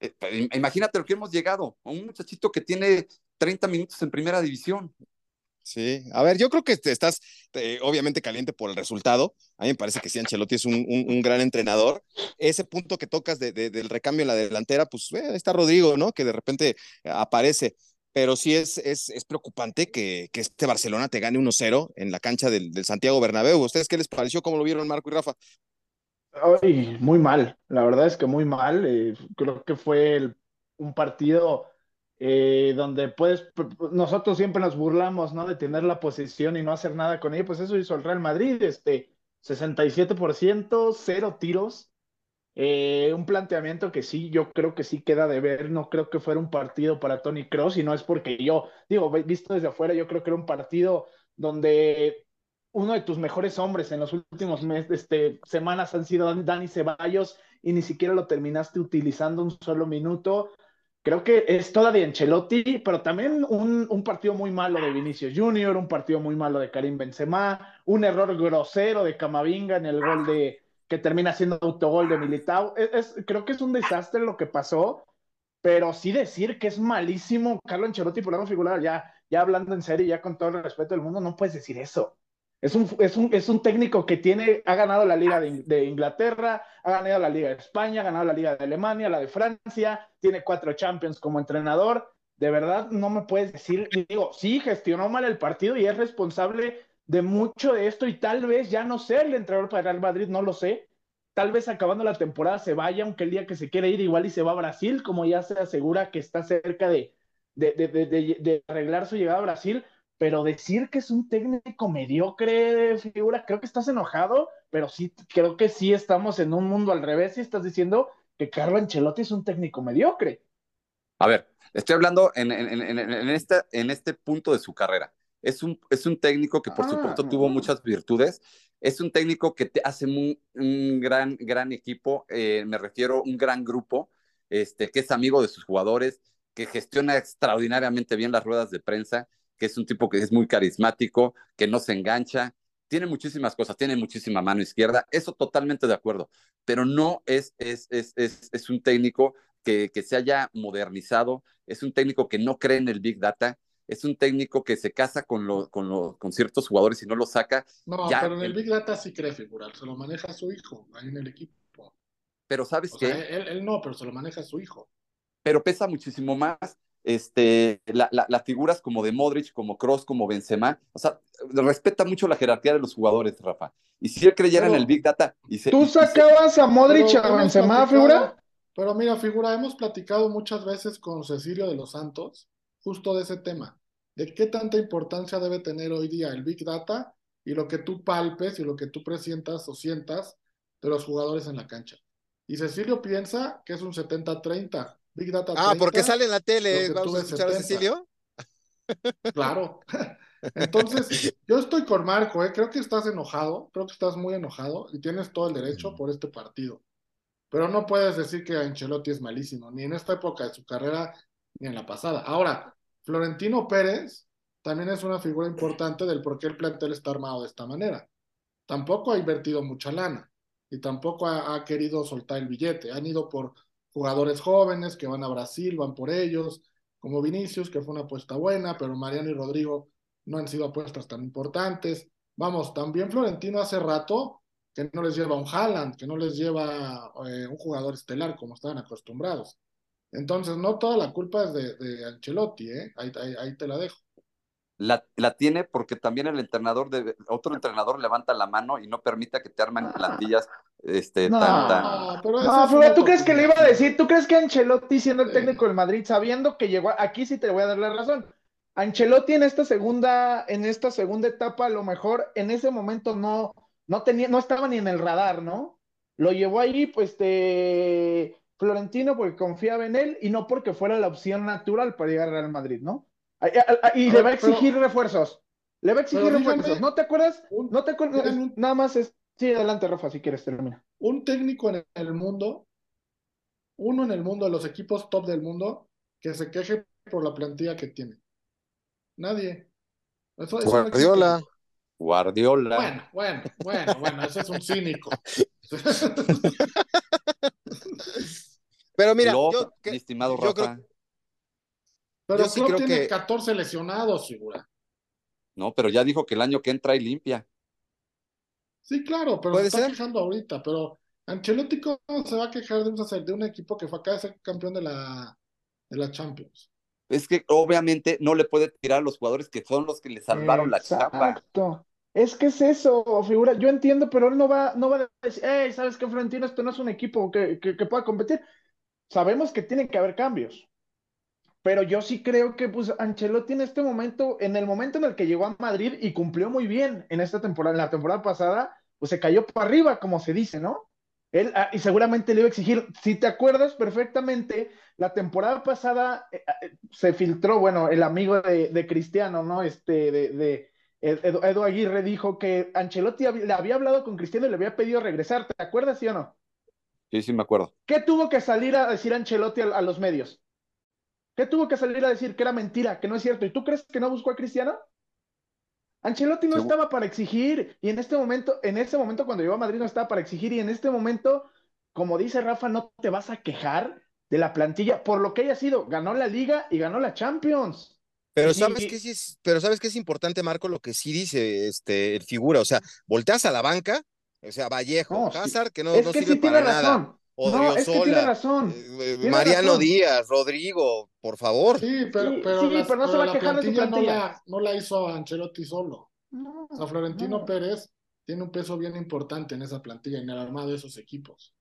Eh, imagínate lo que hemos llegado, a un muchachito que tiene 30 minutos en primera división. Sí, a ver, yo creo que estás eh, obviamente caliente por el resultado. A mí me parece que sí, Ancelotti es un, un, gran entrenador. Ese punto que tocas de, del recambio en la delantera, pues eh, está Rodrigo, ¿no? Que de repente aparece. Pero sí es, es, es preocupante que, que, este Barcelona te gane 1-0 en la cancha del, del, Santiago Bernabéu. ¿Ustedes qué les pareció? ¿Cómo lo vieron Marco y Rafa? Ay, muy mal, la verdad es que muy mal. Eh, creo que fue el, un partido eh, donde puedes, nosotros siempre nos burlamos, ¿no? De tener la posesión y no hacer nada con ella, pues eso hizo el Real Madrid, este, 67%, cero tiros, eh, un planteamiento que sí, yo creo que sí queda de ver, no creo que fuera un partido para Tony Cross y no es porque yo, digo, visto desde afuera, yo creo que era un partido donde uno de tus mejores hombres en los últimos meses, este, semanas han sido Dani Ceballos y ni siquiera lo terminaste utilizando un solo minuto. Creo que es toda de Ancelotti, pero también un, un, partido muy malo de Vinicius Junior, un partido muy malo de Karim Benzema, un error grosero de Camavinga en el gol de que termina siendo autogol de Militao. Es, creo que es un desastre lo que pasó, pero sí decir que es malísimo Carlo Ancelotti por algo figurar, ya, ya hablando en serio, ya con todo el respeto del mundo, no puedes decir eso. Es un, es un, es un técnico que tiene, ha ganado la Liga de, Inglaterra, ha ganado la Liga de España, ha ganado la Liga de Alemania, la de Francia, tiene cuatro Champions como entrenador. De verdad, no me puedes decir, digo, sí, gestionó mal el partido y es responsable de mucho de esto y tal vez ya no sé el entrenador para Real Madrid, no lo sé. Tal vez acabando la temporada se vaya, aunque el día que se quiere ir igual y se va a Brasil, como ya se asegura que está cerca de, de, de, de arreglar su llegada a Brasil pero decir que es un técnico mediocre, figura, creo que estás enojado, pero sí, creo que sí estamos en un mundo al revés y estás diciendo que Carlo Ancelotti es un técnico mediocre. A ver, estoy hablando en, este, en este punto de su carrera. Es un, es un técnico que por ah, supuesto tuvo muchas virtudes. Es un técnico que te hace un, un gran, gran equipo, eh, me refiero un gran grupo, este, que es amigo de sus jugadores, que gestiona extraordinariamente bien las ruedas de prensa, que es un tipo que es muy carismático, que no se engancha, tiene muchísimas cosas, tiene muchísima mano izquierda, eso totalmente de acuerdo, pero no es, es, es, es, es un técnico que, que, se haya modernizado, es un técnico que no cree en el Big Data, es un técnico que se casa con, lo, con, lo, con ciertos jugadores y no lo saca. No, pero en el, Big Data sí cree figurar, se lo maneja su hijo ahí en el equipo. Pero sabes que... Él, él, no, pero se lo maneja su hijo. Pero pesa muchísimo más este, las la, figuras como de Modric, como Cross, como Benzema, o sea, respeta mucho la jerarquía de los jugadores, Rafa. Y si él creyera en el Big Data... Y se, ¿Tú sacabas a Modric y a Benzema, figura? Pero mira, figura, hemos platicado muchas veces con Cecilio de los Santos justo de ese tema, de qué tanta importancia debe tener hoy día el Big Data y lo que tú palpes y lo que tú presientas o sientas de los jugadores en la cancha. Y Cecilio piensa que es un 70-30 Big Data. Ah, porque sale en la tele. ¿Vamos a escuchar a Cecilio? Claro. Entonces, yo estoy con Marco, ¿eh? creo que estás enojado, creo que estás muy enojado y tienes todo el derecho por este partido. Pero no puedes decir que Ancelotti es malísimo, ni en esta época de su carrera, ni en la pasada. Ahora, Florentino Pérez también es una figura importante del por qué el plantel está armado de esta manera. Tampoco ha invertido mucha lana y tampoco ha querido soltar el billete. Han ido por jugadores jóvenes que van a Brasil, van por ellos, como Vinicius, que fue una apuesta buena, pero Mariano y Rodrigo no han sido apuestas tan importantes. Vamos, también Florentino hace rato que no les lleva un Haaland, que no les lleva eh, un jugador estelar como estaban acostumbrados. Entonces, no toda la culpa es de, de Ancelotti, ¿eh? ahí, ahí te la dejo la, la, tiene porque también el entrenador de otro entrenador levanta la mano y no permita que te armen plantillas este no, tan, pero no, tú crees que le iba a decir, tú crees que Ancelotti siendo el técnico del Madrid sabiendo que llegó aquí sí te voy a dar la razón. Ancelotti en esta segunda en esta segunda etapa a lo mejor en ese momento no no tenía no estaba ni en el radar, ¿no? Lo llevó ahí pues este Florentino porque confiaba en él y no porque fuera la opción natural para llegar al Real Madrid, ¿no? Y le va a exigir refuerzos. Le va a exigir refuerzos. dígame, ¿No te acuerdas? No te acuerdas. dígame Nada más es. Sí, adelante, Rafa, si quieres, termina. un técnico en el mundo, uno en el mundo, de los equipos top del mundo, que se queje por la plantilla que tiene. Nadie. Eso, eso no. Guardiola. Guardiola. Bueno, bueno, bueno, bueno, ese es un cínico. Pero mira, Klopp, yo, que- mi estimado yo Rafa. creo- Pero Yo sí Klopp creo tiene que- 14 lesionados, figura. No, pero ya dijo que el año que entra y limpia. Sí, claro, pero Puede se está ser. quejando ahorita. Pero Ancelotti, ¿cómo se va a quejar de un, de un equipo que fue acá de ser campeón de la, de la Champions? Es que obviamente no le puede tirar a los jugadores que son los que le salvaron la chamba. Exacto. Es que es eso, figura. Yo entiendo, pero él no va, no va a decir, hey, ¿sabes qué, Florentino? Esto no es un equipo que, que, que pueda competir. Sabemos que tiene que haber cambios. Pero yo sí creo que pues Ancelotti en este momento, en el momento en el que llegó a Madrid y cumplió muy bien en esta temporada, en la temporada pasada, pues se cayó para arriba, como se dice, ¿no? Él, ah, y seguramente le iba a exigir, si te acuerdas perfectamente, la temporada pasada eh, eh, se filtró, bueno, el amigo de, Cristiano, ¿no? Este, de, de Edu, Aguirre dijo que Ancelotti le había hablado con Cristiano y le había pedido regresar, ¿te acuerdas, sí o no? Sí, sí, me acuerdo. ¿Qué tuvo que salir a decir Ancelotti a, a los medios? ¿Qué tuvo que salir a decir que era mentira, que no es cierto? ¿Y tú crees que no buscó a Cristiano? Ancelotti no Sí. estaba para exigir y en este momento, en ese momento cuando llegó a Madrid no estaba para exigir y en este momento, como dice Rafa, no te vas a quejar de la plantilla por lo que haya sido. Ganó la Liga y ganó la Champions. Pero sabes y- que sí es, pero sabes que es importante, Marco, lo que sí dice este el figura, o sea, volteas a la banca, o sea, Vallejo, No. Hazard, que no, es no que sirve sí tiene para nada, razón. No, es que tiene razón. eh, Tiene Mariano razón. Díaz, Rodrigo, por favor. Sí, pero, Sí, pero, sí, las- pero no se pero va a la quejar de su plantilla no la, no la hizo Ancelotti solo. No, O sea, Florentino no. Pérez tiene un peso bien importante en esa plantilla, en el armado de esos equipos.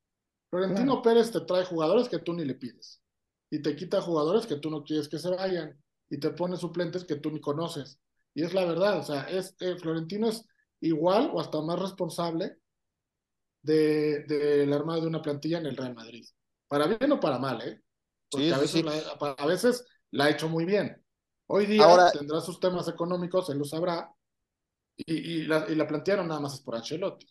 Florentino Claro. Pérez te trae jugadores que tú ni le pides. Y te quita jugadores que tú no quieres que se vayan. Y te pone suplentes que tú ni conoces. Y es la verdad, o sea, es, eh, Florentino es igual o hasta más responsable de- del armado de una plantilla en el Real Madrid. Para bien o para mal, ¿eh? Porque Sí, a, veces sí. La, a veces la ha hecho muy bien. Hoy día Ahora- tendrá sus temas económicos, él lo sabrá. Y, y la, y la plantilla no nada más es por Ancelotti.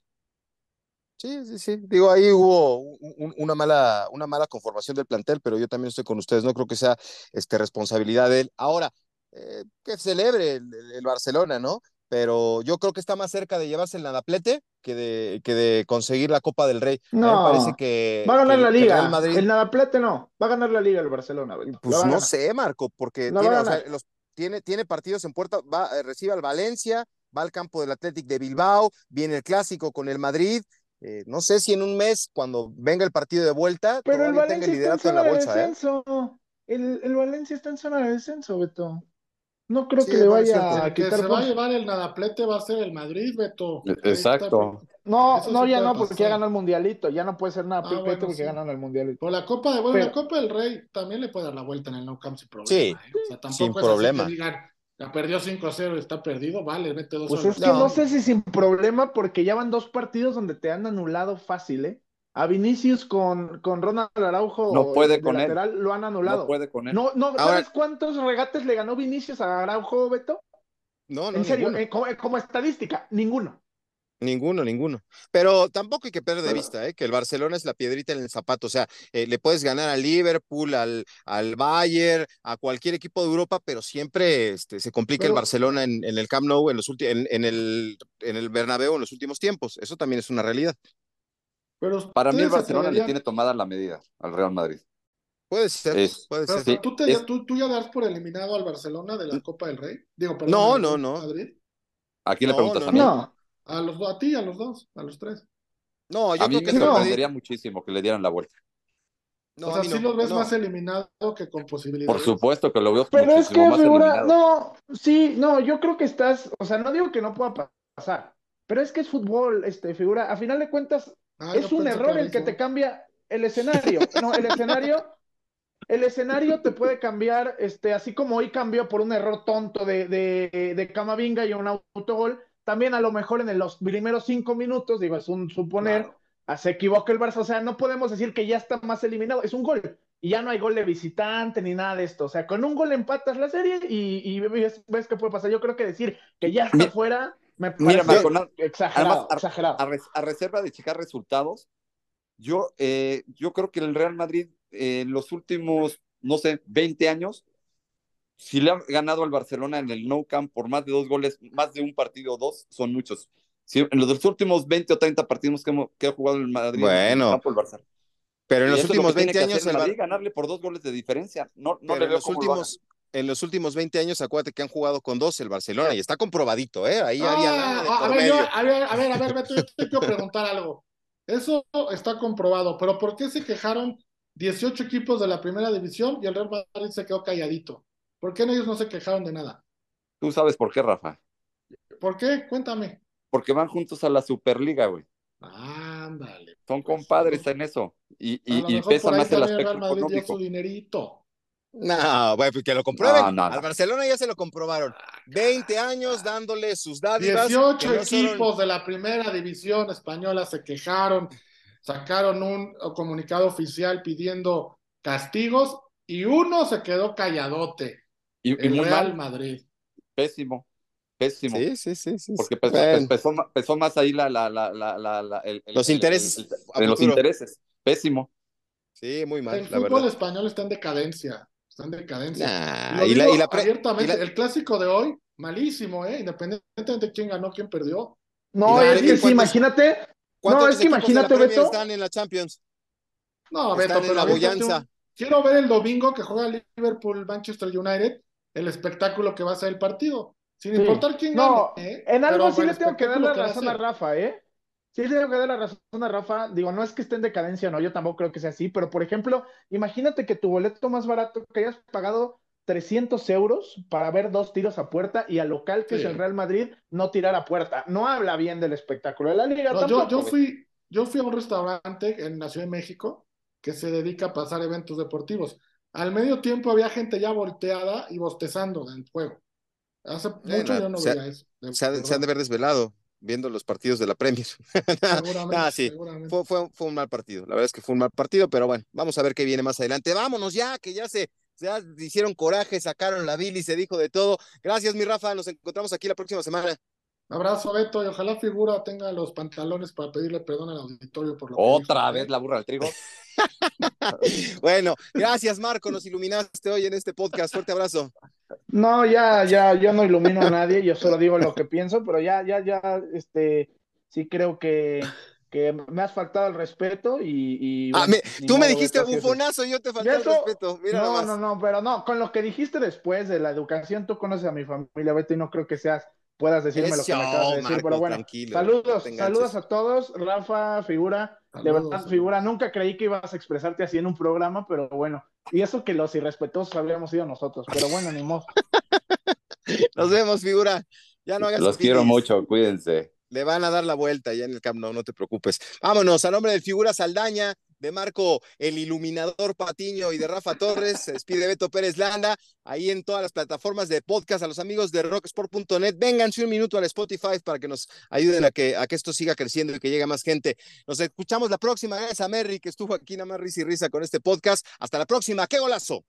Sí, sí, sí. Digo, ahí hubo un- un- una mala, una mala conformación del plantel, pero yo también estoy con ustedes. No creo que sea este, responsabilidad de él. Ahora, eh, que celebre el, el- el Barcelona, ¿no? Pero yo creo que está más cerca de llevarse el nadaplete que de, que de conseguir la Copa del Rey. Mí me No, parece que, Va a ganar que- la liga. Real Madrid. El Nadaplete no. Va a ganar la liga el Barcelona. Pues no sé, Marco, porque tiene, o sea, los, tiene, tiene partidos en puerta, va, eh, recibe al Valencia, va al campo del Athletic de Bilbao, viene el clásico con el Madrid. eh, no sé si en un mes, cuando venga el partido de vuelta, Pero el todavía tenga el Valencia está en liderato en la zona de ¿eh? descenso. El, el Valencia está en zona de descenso, Beto. No creo Sí, que le vaya a que se va a llevar el nadaplete va a ser el Madrid, Beto. Exacto. No, Eso no, ya no, porque ya ganó el mundialito. Ya no puede ser nada Ah, bueno, porque sí. ganaron el mundialito. Por la Copa de bueno, Pero- la Copa del Rey también le puede dar la vuelta en el No Camp sin problema. Sí, ¿eh? O sea, tampoco sin es así problema. que digan, la perdió 5-0 y está perdido, vale, mete dos Pues es que No. no sé si sin problema, porque ya van dos partidos donde te han anulado fácil, ¿eh? A Vinicius con, con Ronald Araujo No puede él. lateral lo han anulado. No puede con él. No, no, Ahora- ¿sabes cuántos regates le ganó Vinicius a Araujo, Beto? No, no, En serio, ninguno, eh, como, como estadística, ninguno. ninguno, ninguno. Pero tampoco hay que perder de vista, ¿eh? Que el Barcelona es la piedrita en el zapato. O sea, eh, le puedes ganar al Liverpool, al, al Bayern, a cualquier equipo de Europa, pero siempre este, se complica el Barcelona en, en el Camp Nou, en, los en, en el, en el Bernabéu en los últimos tiempos. Eso también es una realidad. Pero Para mí el Barcelona le tiene tomada la medida al Real Madrid. Puede ser, Es- puede Pero ser. sí, ¿tú, te- es- tú, tú ya das por eliminado al Barcelona de la Copa del Rey. Digo, perdón. No, no, no. Madrid. ¿A quién le No, preguntas no, a mí? No, A los dos, a ti, a los dos, a los tres. No, yo a mí creo me que no. Madrid- sorprendería muchísimo que le dieran la vuelta. No, o sea, sí no, los ves no. más eliminado que con posibilidades. Por supuesto que lo veo pero es que más figura, eliminado. no, sí, no, yo creo que estás, o sea, no digo que no pueda pa- pasar, pero es que es fútbol, este, figura, a final de cuentas, Ah, es un error el que te cambia el escenario. No, el escenario, el escenario te puede cambiar, este, así como hoy cambió por un error tonto de, de, de Camavinga y un autogol, también a lo mejor en los primeros cinco minutos, digo, es un suponer, Claro. ah, se equivoca el Barça, o sea, no podemos decir que ya está más eliminado, es un gol. y ya no hay gol de visitante ni nada de esto. O sea, con un gol empatas la serie y, ves, qué puede pasar. Yo creo que decir que ya está fuera me parece exagerado. a, reserva de checar resultados, yo, eh, yo creo que el Real Madrid en eh, los últimos, no sé, 20 años, si le ha ganado al Barcelona en el No Camp por más de dos goles, más de un partido o dos, son muchos. Si, en los últimos 20 o 30 partidos que, que ha jugado el Madrid bueno, en el campo, el Barcelona. Pero en los últimos 20 años. El Madrid, ganarle por dos goles de diferencia. No, no le veo los últimos, en los últimos 20 años, acuérdate que han jugado con dos el Barcelona y está comprobadito, ¿eh? Ahí había ah, a, ver, a, ver, a ver, a ver, Beto, yo te quiero preguntar algo. Eso está comprobado, pero ¿por qué se quejaron 18 equipos de la primera división y el Real Madrid se quedó calladito? ¿Por qué ellos no se quejaron de nada? Tú sabes por qué, Rafa. ¿Por qué? Cuéntame. Porque van juntos a la Superliga, güey. Ándale. Son pues, compadres en eso. Y, y, y pesan más el aspecto Real Madrid dio su dinerito. No, bueno, pues que lo comprueben. Al Barcelona ya se lo comprobaron. 20 años dándole sus dádivas. 18 equipos de la primera división española se quejaron, sacaron un comunicado oficial pidiendo castigos y uno se quedó calladote. Y, el Real Madrid. Pésimo, pésimo. Sí, sí, sí. sí Porque pesó, más ahí la, la, la, la los intereses. los intereses. Pésimo. Sí, muy mal. El fútbol español está en decadencia en decadencia. y, la, abiertamente, el clásico de hoy, malísimo, ¿eh? Independientemente de quién ganó, quién perdió. No, es que sí, imagínate. No, es que imagínate, Beto. Están en la Champions. No, Beto, pero la quiero ver el domingo que juega Liverpool Manchester United, el espectáculo que va a ser el partido. Sin importar quién no, ¿eh? En algo sí le tengo que dar la razón a Rafa, ¿eh? Sí, tengo que dar la razón a Rafa. Digo, no es que esté en decadencia, no, yo tampoco creo que sea así, pero por ejemplo, imagínate que tu boleto más barato, que hayas pagado 300 euros para ver dos tiros a puerta y al local, que es el Real Madrid, no tirar a puerta. No habla bien del espectáculo de la liga. yo, yo, fui, yo fui a un restaurante en la Ciudad de México que se dedica a pasar eventos deportivos. Al medio tiempo había gente ya volteada y bostezando en el juego. Hace mucho yo no veía eso. se han de haber desvelado viendo los partidos de la Premier. ah, sí, fue, fue, fue, un mal partido. La verdad es que fue un mal partido, pero bueno, vamos a ver qué viene más adelante. Vámonos ya, que ya se, ya hicieron coraje, sacaron la y se dijo de todo. Gracias, mi Rafa. Nos encontramos aquí la próxima semana. Abrazo, Beto, y ojalá figura tenga los pantalones para pedirle perdón al auditorio por lo Otra vez la burra del trigo. bueno, gracias, Marco. Nos iluminaste hoy en este podcast. Fuerte abrazo. No, ya, ya, yo no ilumino a nadie, yo solo digo lo que pienso, pero ya, ya, ya, este, sí creo que, que me has faltado el respeto y... ah, tú me dijiste bufonazo y yo te falté el respeto. Mira no, no, no, pero no, con lo que dijiste después de la educación, tú conoces a mi familia, Beto, y no creo que seas puedas decirme lo que me acabas de decir, pero bueno, saludos, saludos a todos, Rafa, figura, de verdad, figura, nunca creí que ibas a expresarte así en un programa, pero bueno, y eso que los irrespetuosos habríamos sido nosotros, pero bueno, ni modo. Nos vemos, figura. Ya no hagas Los quiero mucho, cuídense. Le van a dar la vuelta ya en el Camp Nou, no te preocupes. Vámonos, a nombre de Figura Saldaña, de Marco el Iluminador Patiño y de Rafa Torres, se despide Beto Pérez Landa, ahí en todas las plataformas de podcast, a los amigos de rocksport.net, vénganse un minuto al Spotify para que nos ayuden a que, a que esto siga creciendo y que llegue más gente. Nos escuchamos la próxima, gracias a Merry que estuvo aquí nada más risa y risa con este podcast. Hasta la próxima, ¡qué golazo!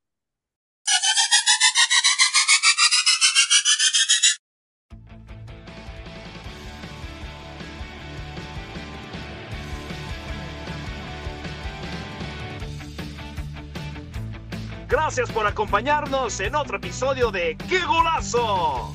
Gracias por acompañarnos en otro episodio de ¡Qué golazo!